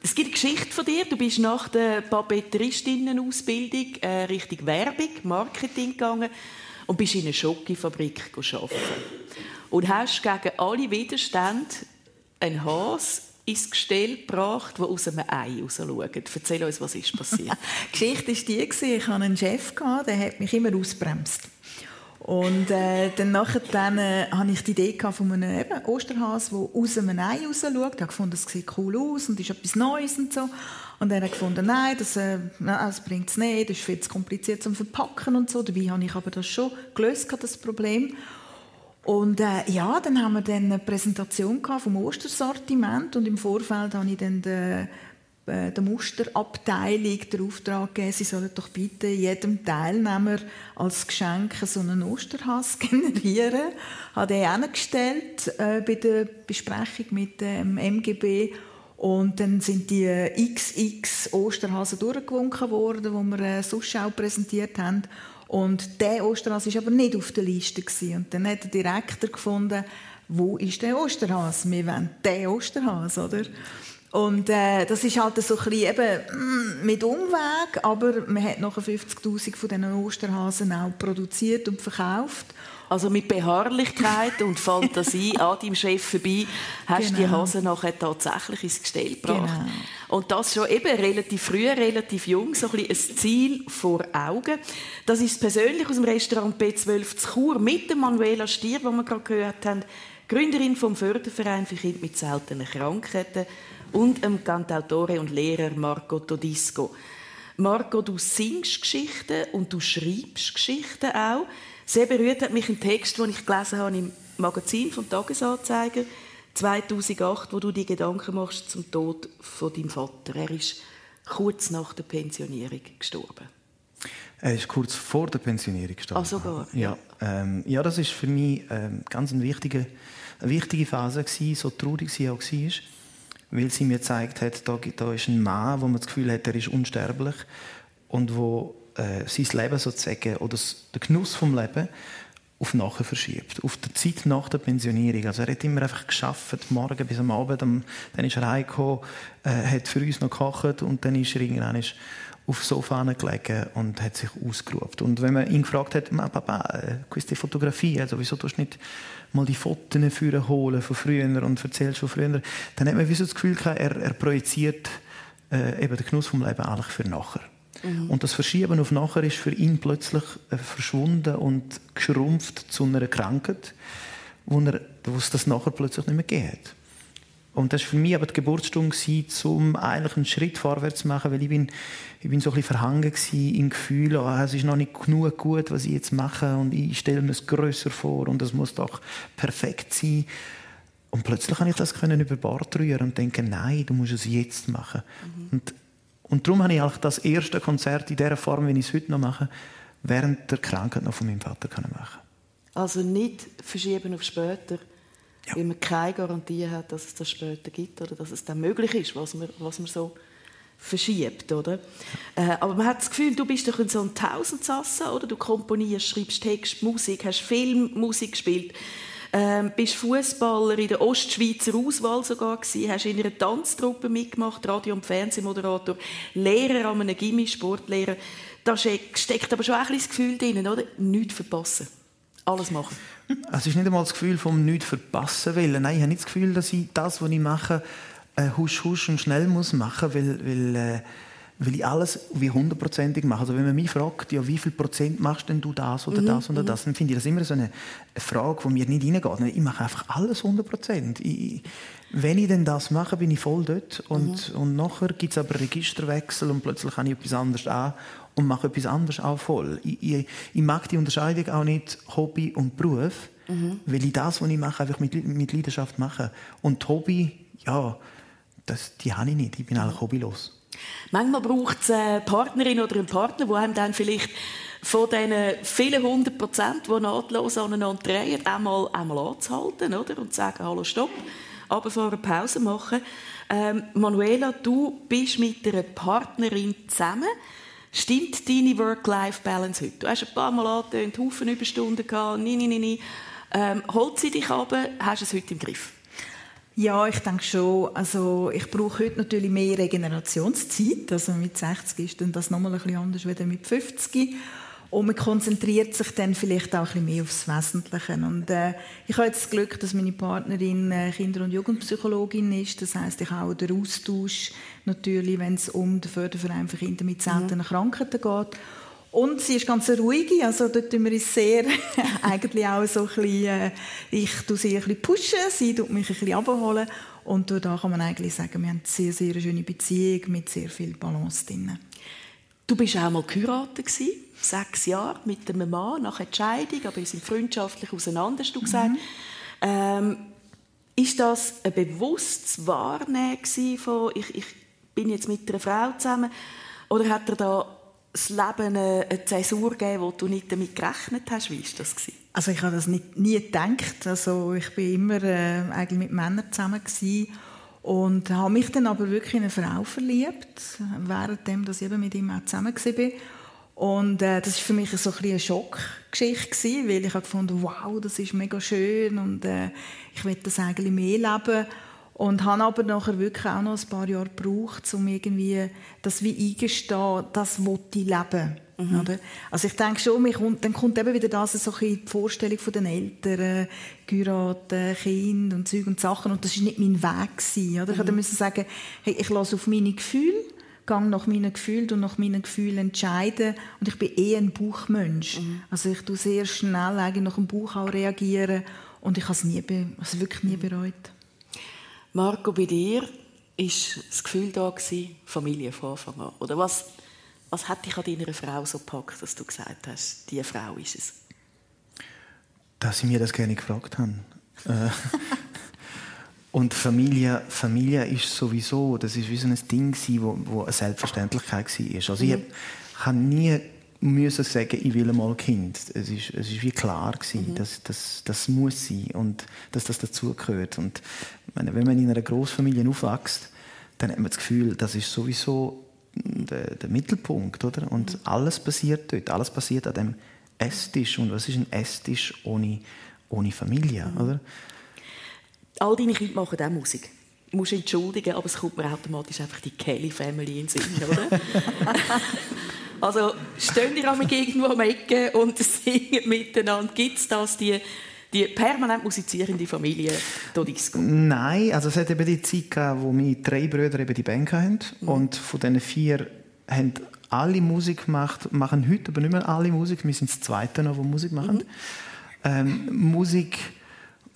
es gibt eine Geschichte von dir. Du bist nach der Papeteristinnen-Ausbildung äh, Richtung Werbung, Marketing gegangen und bist in einer Schokofabrik arbeiten. Und hast gegen alle Widerstände einen Hase ins Gestell gebracht, der aus einem Ei rausschaut. Erzähl uns, was ist passiert. die Geschichte war die, ich hatte einen Chef, der hat mich immer ausbremst. Und äh, dann nachher dann, äh, hatte ich die Idee von einem eben, Osterhas, der aus einem Ei raus schaut. Ich gefunden, das sieht cool aus und ist etwas Neues und so. Und dann habe gefunden, nein, das, äh, das bringt es nicht, das ist viel zu kompliziert zum Verpacken und so. Dabei habe ich aber das schon gelöst, das Problem. Und äh, ja, dann haben wir dann eine Präsentation vom Ostersortiment und im Vorfeld habe ich dann den der Musterabteilung den Auftrag gegeben, sie sollen doch bitte jedem Teilnehmer als Geschenk so einen Osterhass generieren. Hat er angestellt äh, bei der Besprechung mit dem MGB und dann sind die XX Osterhasen durchgewunken worden, die wir äh, sonst auch präsentiert haben. Und der Osterhase war aber nicht auf der Liste. Gewesen. Und dann hat der Direktor gefunden, wo ist der Osterhase? Wir wollen den Osterhase, oder? Und äh, das ist halt so ein bisschen eben mm, mit Umweg, aber man hat nachher 50'000 von diesen Osterhasen auch produziert und verkauft. Also mit Beharrlichkeit und Fantasie an deinem Chef vorbei hast du genau. die Hasen nachher tatsächlich ins Gestell gebracht. Genau. Und das schon eben relativ früh, relativ jung, so ein, ein Ziel vor Augen. Das ist persönlich aus dem Restaurant B12 zu Chur mit dem Manuela Stier, wo wir gerade gehört haben, Gründerin vom Förderverein für Kinder mit seltenen Krankheiten und dem Cantautore und Lehrer Marco Todisco. Marco, du singst Geschichten und du schreibst Geschichten auch. Sehr berührt hat mich ein Text, den ich gelesen habe im Magazin vom Tagesanzeiger 2008, wo du die Gedanken machst zum Tod von deinem Vater. Er ist kurz nach der Pensionierung gestorben. Er ist kurz vor der Pensionierung gestorben. Ah, sogar? Ja, ähm, ja das ist für mich ähm, ganz eine wichtige, eine wichtige Phase gewesen, so traurig sie auch war, weil sie mir gezeigt hat, da, da ist ein Mann, wo man das Gefühl hat, er ist unsterblich und wo äh, sein Leben sozusagen oder der Genuss vom Leben auf nachher verschiebt, auf die Zeit nach der Pensionierung. Also er hat immer einfach geschafft, morgen bis am Abend, dann ist er heimgekommen, äh, hat für uns noch gekocht und dann ist er irgendwann auf dem Sofa gelegen und hat sich ausgerufen. Und wenn man ihn gefragt hat, Papa, äh, queste Fotografie, also wieso tust du nicht mal die Fotos holen von früher und erzählst von früher, dann hat man wie so das Gefühl gehabt, er, er projiziert äh, eben den Genuss vom Leben eigentlich für nachher. Mhm. Und das Verschieben auf nachher ist für ihn plötzlich äh, verschwunden und geschrumpft zu einer Krankheit, wo, er, wo es das nachher plötzlich nicht mehr geht. Und das war für mich aber die Geburtsstunde, um eigentlich einen Schritt vorwärts zu machen, weil ich bin, ich bin so ein bisschen verhangen im Gefühl, oh, es ist noch nicht genug gut, was ich jetzt mache und ich stelle mir es grösser vor und es muss doch perfekt sein. Und plötzlich kann ich das können über Bord rühren und denken, nein, du musst es jetzt machen. Mhm. Und, und darum habe ich auch das erste Konzert in dieser Form, wie ich es heute noch mache, während der Krankheit noch von meinem Vater machen. Also nicht verschieben auf später, ja. weil man keine Garantie hat, dass es das später gibt oder dass es dann möglich ist, was man, was man so verschiebt, oder? Äh, aber man hat das Gefühl, du bist doch so ein Tausendsasser, oder? Du komponierst, schreibst Text, Musik, hast Filmmusik gespielt, ähm, bist Fußballer in der Ostschweizer Auswahl sogar gewesen, hast in einer Tanztruppe mitgemacht, Radio- und Fernsehmoderator, Lehrer an einem Gimmi, Sportlehrer. Da steckt aber schon ein bisschen das Gefühl drin, oder? Nichts verpassen. Alles machen. Es ist nicht einmal das Gefühl vom nichts verpassen wollen. Nein, ich habe nicht das Gefühl, dass ich das, was ich mache, äh, husch, husch und schnell muss machen, weil, weil, äh, weil ich alles wie hundertprozentig mache. Also wenn man mich fragt, ja, wie viel Prozent machst denn du das oder mhm, das oder mhm. das, dann finde ich das immer so eine Frage, die mir nicht reingeht. Ich mache einfach alles hundertprozentig. Wenn ich denn das mache, bin ich voll dort. Und, mhm. und nachher gibt es aber Registerwechsel und plötzlich habe ich etwas anderes an und mache etwas anderes auch voll. Ich, ich, ich mag die Unterscheidung auch nicht Hobby und Beruf, mhm. weil ich das, was ich mache, einfach mit, mit Leidenschaft mache. Und Hobby, ja, das, die habe ich nicht. Ich bin eigentlich hobbylos. Manchmal braucht es eine Partnerin oder einen Partner, der einem dann vielleicht von diesen vielen hundert Prozent, die nahtlos aneinander drehen, einmal, einmal anzuhalten oder? und zu sagen, hallo, stopp, aber vor eine Pause machen. Ähm, Manuela, du bist mit einer Partnerin zusammen. Stimmt deine Work-Life-Balance heute? Du hast ein paar Mal angetönt, Haufen Überstunden gehabt, nie, nie, nie. Ähm, holt sie dich ab, hast du es heute im Griff? Ja, ich denke schon. Also ich brauche heute natürlich mehr Regenerationszeit. Also mit 60 ist dann das nochmal ein bisschen anders als mit 50. Und man konzentriert sich dann vielleicht auch ein bisschen mehr aufs Wesentliche. Und äh, ich habe jetzt das Glück, dass meine Partnerin äh, Kinder- und Jugendpsychologin ist. Das heißt, ich habe auch den Austausch natürlich, wenn es um den Förderverein für Kinder mit seltenen mhm. Krankheiten geht. Und sie ist ganz ruhig, also dort tun wir uns sehr, eigentlich auch so ein bisschen, äh, ich tue sie ein bisschen pushen, sie tut mich ein bisschen abholen. Und da kann man eigentlich sagen, wir haben eine sehr, sehr schöne Beziehung mit sehr viel Balance drin. Du bist auch mal geheiratet sechs Jahre mit einem Mann nach Entscheidung, aber wir sind freundschaftlich auseinander, hast du gesagt. Mhm. Ähm, ist das ein bewusstes Wahrnehmen von, ich, ich bin jetzt mit einer Frau zusammen, oder hat er da das Leben eine Zäsur gegeben, wo du nicht damit gerechnet hast? Wie war das? Also ich habe das nicht, nie gedacht. Also ich bin immer äh, eigentlich mit Männern zusammen gewesen und habe mich dann aber wirklich in eine Frau verliebt, währenddem dass ich eben mit ihm auch zusammen war. Und äh, das war für mich so ein eine Schockgeschichte gewesen, weil ich gefunden, wow, das ist mega schön und äh, ich will das eigentlich mehr leben. Und habe aber nachher wirklich auch noch ein paar Jahre gebraucht, um irgendwie das wie eingestehen, das wollte ich leben. Mhm. Oder? Also ich denke schon, kommt, dann kommt eben wieder das so die Vorstellung von den Eltern, Heiraten, Kind und Zeug und Sachen und das war nicht mein Weg gewesen, oder? Mhm. Ich musste sagen, hey, ich lasse auf meine Gefühle, gehe nach meinen Gefühlen und nach meinen Gefühlen entscheiden und ich bin eh ein Bauchmensch. Mhm. Also ich tue sehr schnell eigentlich nach dem Bauch auch reagieren und ich habe es nie, also wirklich nie bereut. Marco, bei dir war das Gefühl da gewesen, Familie von Anfang an. Oder was, was hat dich an deiner Frau so gepackt, dass du gesagt hast, diese Frau ist es? dass sie mir das gerne gefragt haben. Und Familie, Familie ist sowieso, das ist wie so ein Ding gewesen, wo, wo eine Selbstverständlichkeit war. Also ich mhm. habe nie müssen sagen, ich will mal ein Kind. Es ist, es ist wie klar gewesen, mhm. dass, dass das muss sein und dass das dazugehört. Und meine, wenn man in einer Großfamilie aufwächst, dann hat man das Gefühl, das ist sowieso der, der Mittelpunkt, oder? Und mhm. alles passiert dort, alles passiert an dem Esstisch. Und was ist ein Esstisch ohne, ohne Familie, mhm. oder? All deine Kinder machen auch Musik. Du musst entschuldigen, aber es kommt mir automatisch einfach die Kelly Family in den Sinn, oder? also stehen die einmal irgendwo am Ecke und singen miteinander. Gibt es das, die, die permanent musizierende Familie Disco? Nein, also es hat eben die Zeit gegeben, wo meine drei Brüder eben die Band hatten. Mhm. Und von diesen vier haben alle Musik gemacht, machen heute aber nicht mehr alle Musik. Wir sind das Zweite noch, die Musik machen. Mhm. Ähm, Musik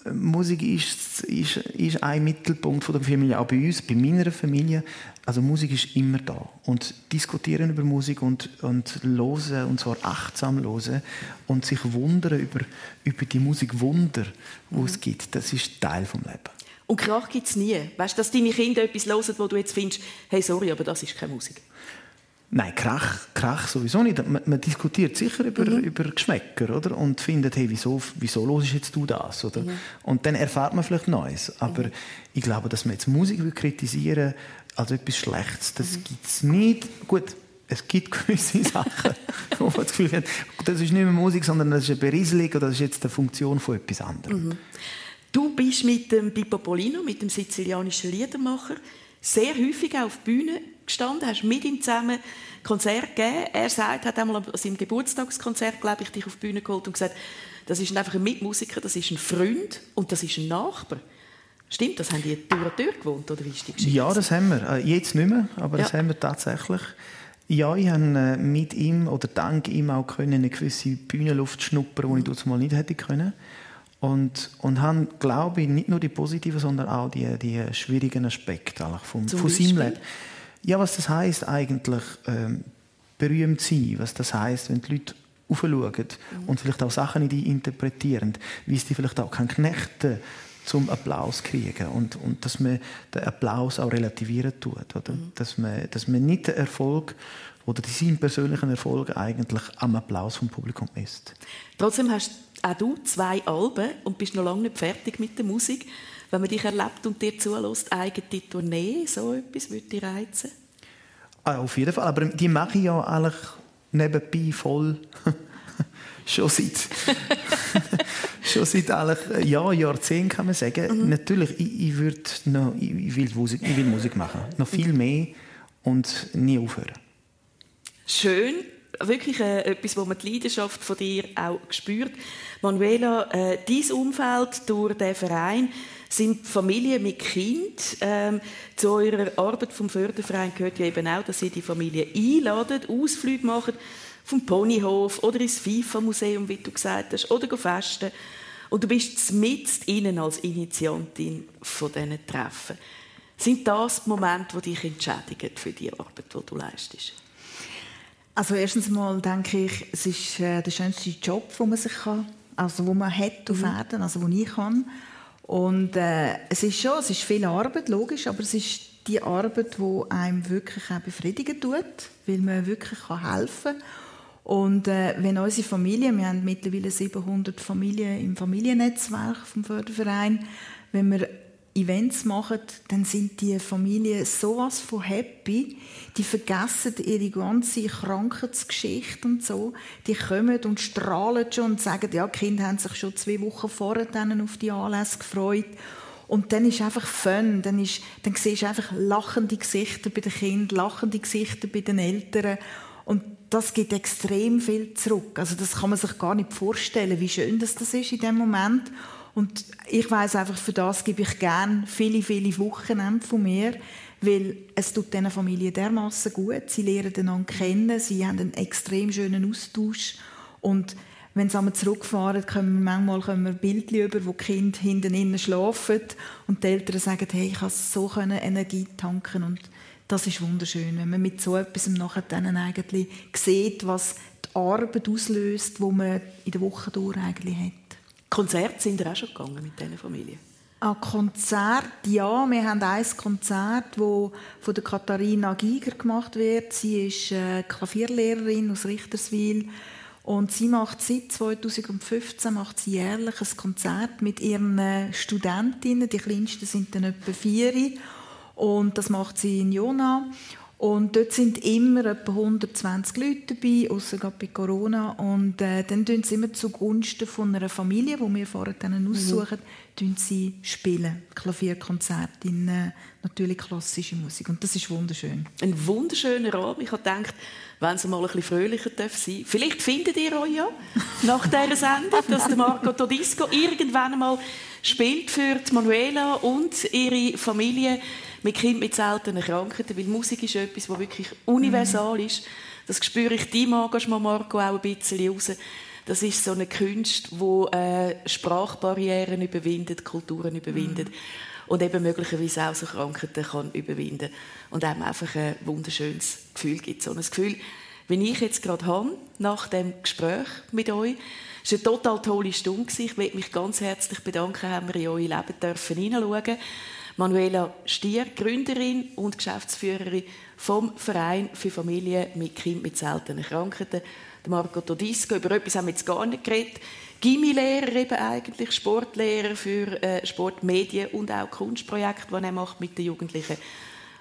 Musik ist, ist, ist ein Mittelpunkt von der Familie, auch bei uns, bei meiner Familie. Also Musik ist immer da. Und diskutieren über Musik und, und hören, und zwar achtsam hören und sich wundern über, über die Musikwunder, die mhm. es gibt, das ist Teil des Lebens. Und Krach gibt es nie. Weißt du, dass deine Kinder etwas hören, wo du jetzt findest, hey, sorry, aber das ist keine Musik? Nein, Krach, Krach sowieso nicht. Man, man diskutiert sicher über, mhm. über Geschmäcker oder? und findet, hey, wieso, wieso hörst jetzt du das? Oder? Mhm. Und dann erfahrt man vielleicht Neues. Aber mhm. ich glaube, dass man jetzt Musik kritisieren als etwas Schlechtes, das mhm. gibt es nicht. Gut, es gibt gewisse Sachen, wo man das Gefühl hat, das ist nicht mehr Musik, sondern das ist eine Berieselung oder das ist jetzt eine Funktion von etwas anderem. Mhm. Du bist mit dem Pippo Polino, mit dem sizilianischen Liedermacher, sehr häufig auf Bühne gestanden, hast mit ihm zusammen Konzert gegeben. Er sagt, hat einmal an seinem Geburtstagskonzert, glaube ich, dich auf die Bühne geholt und gesagt, das ist einfach ein Mitmusiker, das ist ein Freund und das ist ein Nachbar. Stimmt, das haben die Tür an Tür gewohnt, oder wie ist die Geschichte? Ja, das haben wir. Äh, jetzt nicht mehr, aber ja. das haben wir tatsächlich. Ja, ich habe äh, mit ihm oder dank ihm auch können eine gewisse Bühnenluft schnuppern, die ich dort mal nicht hätte können. Und, und haben, glaube ich, nicht nur die positiven, sondern auch die, die schwierigen Aspekte vom, von seinem Leben. Ja, was das heißt eigentlich, ähm, berühmt sein, was das heißt, wenn die Leute aufschauen mhm. und vielleicht auch Sachen in die interpretieren, wie es die vielleicht auch kann knechten zum Applaus kriegen und, und dass man den Applaus auch relativieren tut, oder? Mhm. Dass, man, dass man nicht den Erfolg oder seinen persönlichen Erfolg eigentlich am Applaus vom Publikum ist. Trotzdem hast auch du zwei Alben und bist noch lange nicht fertig mit der Musik wenn man dich erlebt und dir zulässt, eigene Tournee, so etwas würde dich reizen? Ah, auf jeden Fall, aber die mache ich ja eigentlich nebenbei voll schon seit schon seit eigentlich, ja, Jahrzehnten kann man sagen. Mhm. Natürlich, ich, ich, würde noch, ich, will Musik, ich will Musik machen, noch viel mehr und nie aufhören. Schön, wirklich äh, etwas, wo man die Leidenschaft von dir auch spürt. Manuela, äh, dein Umfeld durch den Verein sind Familien mit Kind. Ähm, zu eurer Arbeit vom Förderverein gehört ja eben auch, dass ihr die Familie einladet, Ausflüge macht vom Ponyhof oder ins FIFA-Museum, wie du gesagt hast, oder festen. Und du bist mit ihnen als Initiantin von diesen Treffen. Sind das die Momente, die dich entschädigen für die Arbeit, die du leistest? Also erstens mal denke ich, es ist äh, der schönste Job, den man sich kann, also wo man hat auf mhm. Erden, also wo ich kann. Und äh, es ist schon, es ist viel Arbeit, logisch, aber es ist die Arbeit, die einem wirklich auch befriedigen tut, weil man wirklich helfen kann. Und äh, wenn unsere Familie, wir haben mittlerweile 700 Familien im Familiennetzwerk vom Förderverein, wenn wir Events machen, dann sind die Familien sowas von happy. Die vergessen ihre ganze Krankheitsgeschichte und so. Die kommen und strahlen schon und sagen, ja, die Kinder haben sich schon zwei Wochen vorher auf die Anlässe gefreut. Und dann ist einfach Fun. Dann, ist, dann siehst du einfach lachende Gesichter bei den Kindern, lachende Gesichter bei den Eltern. Und das gibt extrem viel zurück. Also das kann man sich gar nicht vorstellen, wie schön das, ist in dem Moment. Und ich weiß einfach, für das gebe ich gerne viele, viele Wochenende von mir, weil es tut diesen Familien dermaßen gut. Sie lernen einander kennen, sie haben einen extrem schönen Austausch und wenn sie zurückfahren, können wir manchmal können wir Bildchen über, wo die Kinder hinten innen schlafen und die Eltern sagen, hey, ich kann so Energie tanken und das ist wunderschön, wenn man mit so etwas nachher dann eigentlich sieht, was die Arbeit auslöst, die man in der Woche durch eigentlich hat. Konzerte sind ihr auch schon gegangen mit diesen Familien? An Konzert, ja. Wir haben ein Konzert, das von der Katharina Giger gemacht wird. Sie ist äh, Klavierlehrerin aus Richterswil und sie macht seit 2015 macht sie jährlich ein Konzert mit ihren äh, Studentinnen. Die kleinsten sind dann etwa vier. Und das macht sie in Jona. Und dort sind immer etwa 120 Leute dabei, außer bei Corona. Und äh, dann tun sie immer zugunsten von einer Familie, die wir vorher dann mhm. aussuchen, mhm. sie spielen. Klavierkonzert in äh, natürlich klassische Musik. Und das ist wunderschön. Ein wunderschöner Abend. Ich habe gedacht, wenn es mal ein bisschen fröhlicher sein darf. Vielleicht findet ihr euch ja nach dieser Sendung, dass der Marco Todisco irgendwann einmal spielt für die Manuela und ihre Familie mit Kindern mit seltenen Krankheiten, weil Musik ist etwas, das wirklich universal ist. Das spüre ich deinem Engagement, Marco, auch ein bisschen raus. Das ist so eine Kunst, die äh, Sprachbarrieren überwindet, Kulturen überwindet. Mhm. Und eben möglicherweise auch so Krankheiten kann überwinden Und einem einfach ein wunderschönes Gefühl gibt. So ein Gefühl, wie ich jetzt gerade habe, nach dem Gespräch mit euch. Es war eine total tolle Stunde. Ich möchte mich ganz herzlich bedanken, haben wir in euer Leben dürfen hineinschauen Manuela Stier, Gründerin und Geschäftsführerin vom Verein für Familien mit Kindern mit seltenen Krankheiten. Marco Todisco, über etwas haben wir jetzt gar nicht geredet. Gimmi-Lehrer eben eigentlich, Sportlehrer für äh, Sportmedien und auch Kunstprojekte, die er macht mit den Jugendlichen.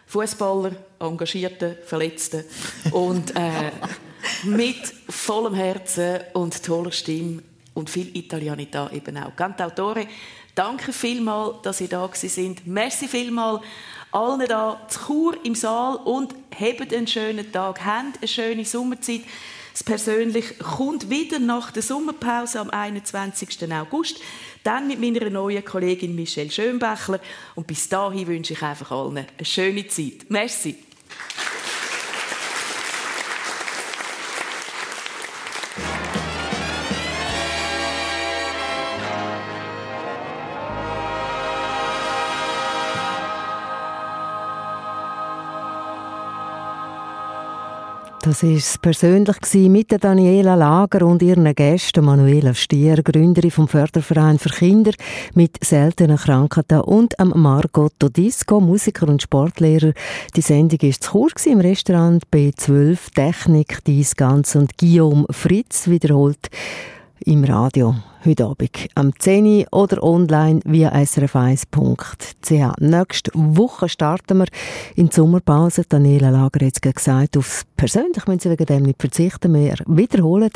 Fußballer, Engagierten, Verletzten und äh, mit vollem Herzen und toller Stimme und viel Italianità eben auch. Cantautore, Danke vielmals, dass ihr da sind. Merci vielmals allen da zu Chur im Saal und habt einen schönen Tag, habt eine schöne Sommerzeit. Das persönlich kommt wieder nach der Sommerpause am 21. August. Dann mit meiner neuen Kollegin Michelle Schönbächler. Und bis dahin wünsche ich einfach allen eine schöne Zeit. Merci. Das es persönlich mit Daniela Lager und ihren Gästen Manuela Stier, Gründerin vom Förderverein für Kinder mit seltenen Krankheiten und Margot Todisco, Musiker und Sportlehrer. Die Sendung war zu Chur im Restaurant B12 Technik, dies ganz und Guillaume Fritz wiederholt im Radio heute Abend am 10 oder online via srf1.ch. Nächste Woche starten wir in die Sommerpause. Daniela Lager hat es gesagt, aufs persönlich müssen Sie wegen dem nicht verzichten. Wir wiederholen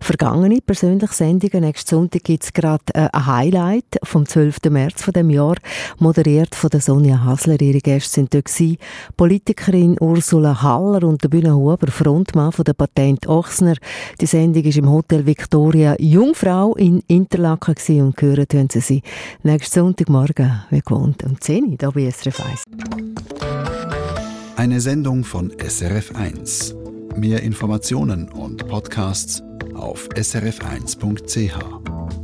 vergangene persönliche Sendungen. Nächsten Sonntag gibt es gerade äh, ein Highlight vom 12. März von dem Jahr, moderiert von der Sonja Hasler. Ihre Gäste sind dort gewesen. Politikerin Ursula Haller und der Bühnenhuber, Frontmann von der Patent Ochsner. Die Sendung ist im Hotel Victoria Jungfrau in Interlaken und hören tun Sie sie nächsten Sonntagmorgen, wie gewohnt, um 10 Uhr hier bei SRF 1. Eine Sendung von SRF 1. Mehr Informationen und Podcasts auf srf1.ch.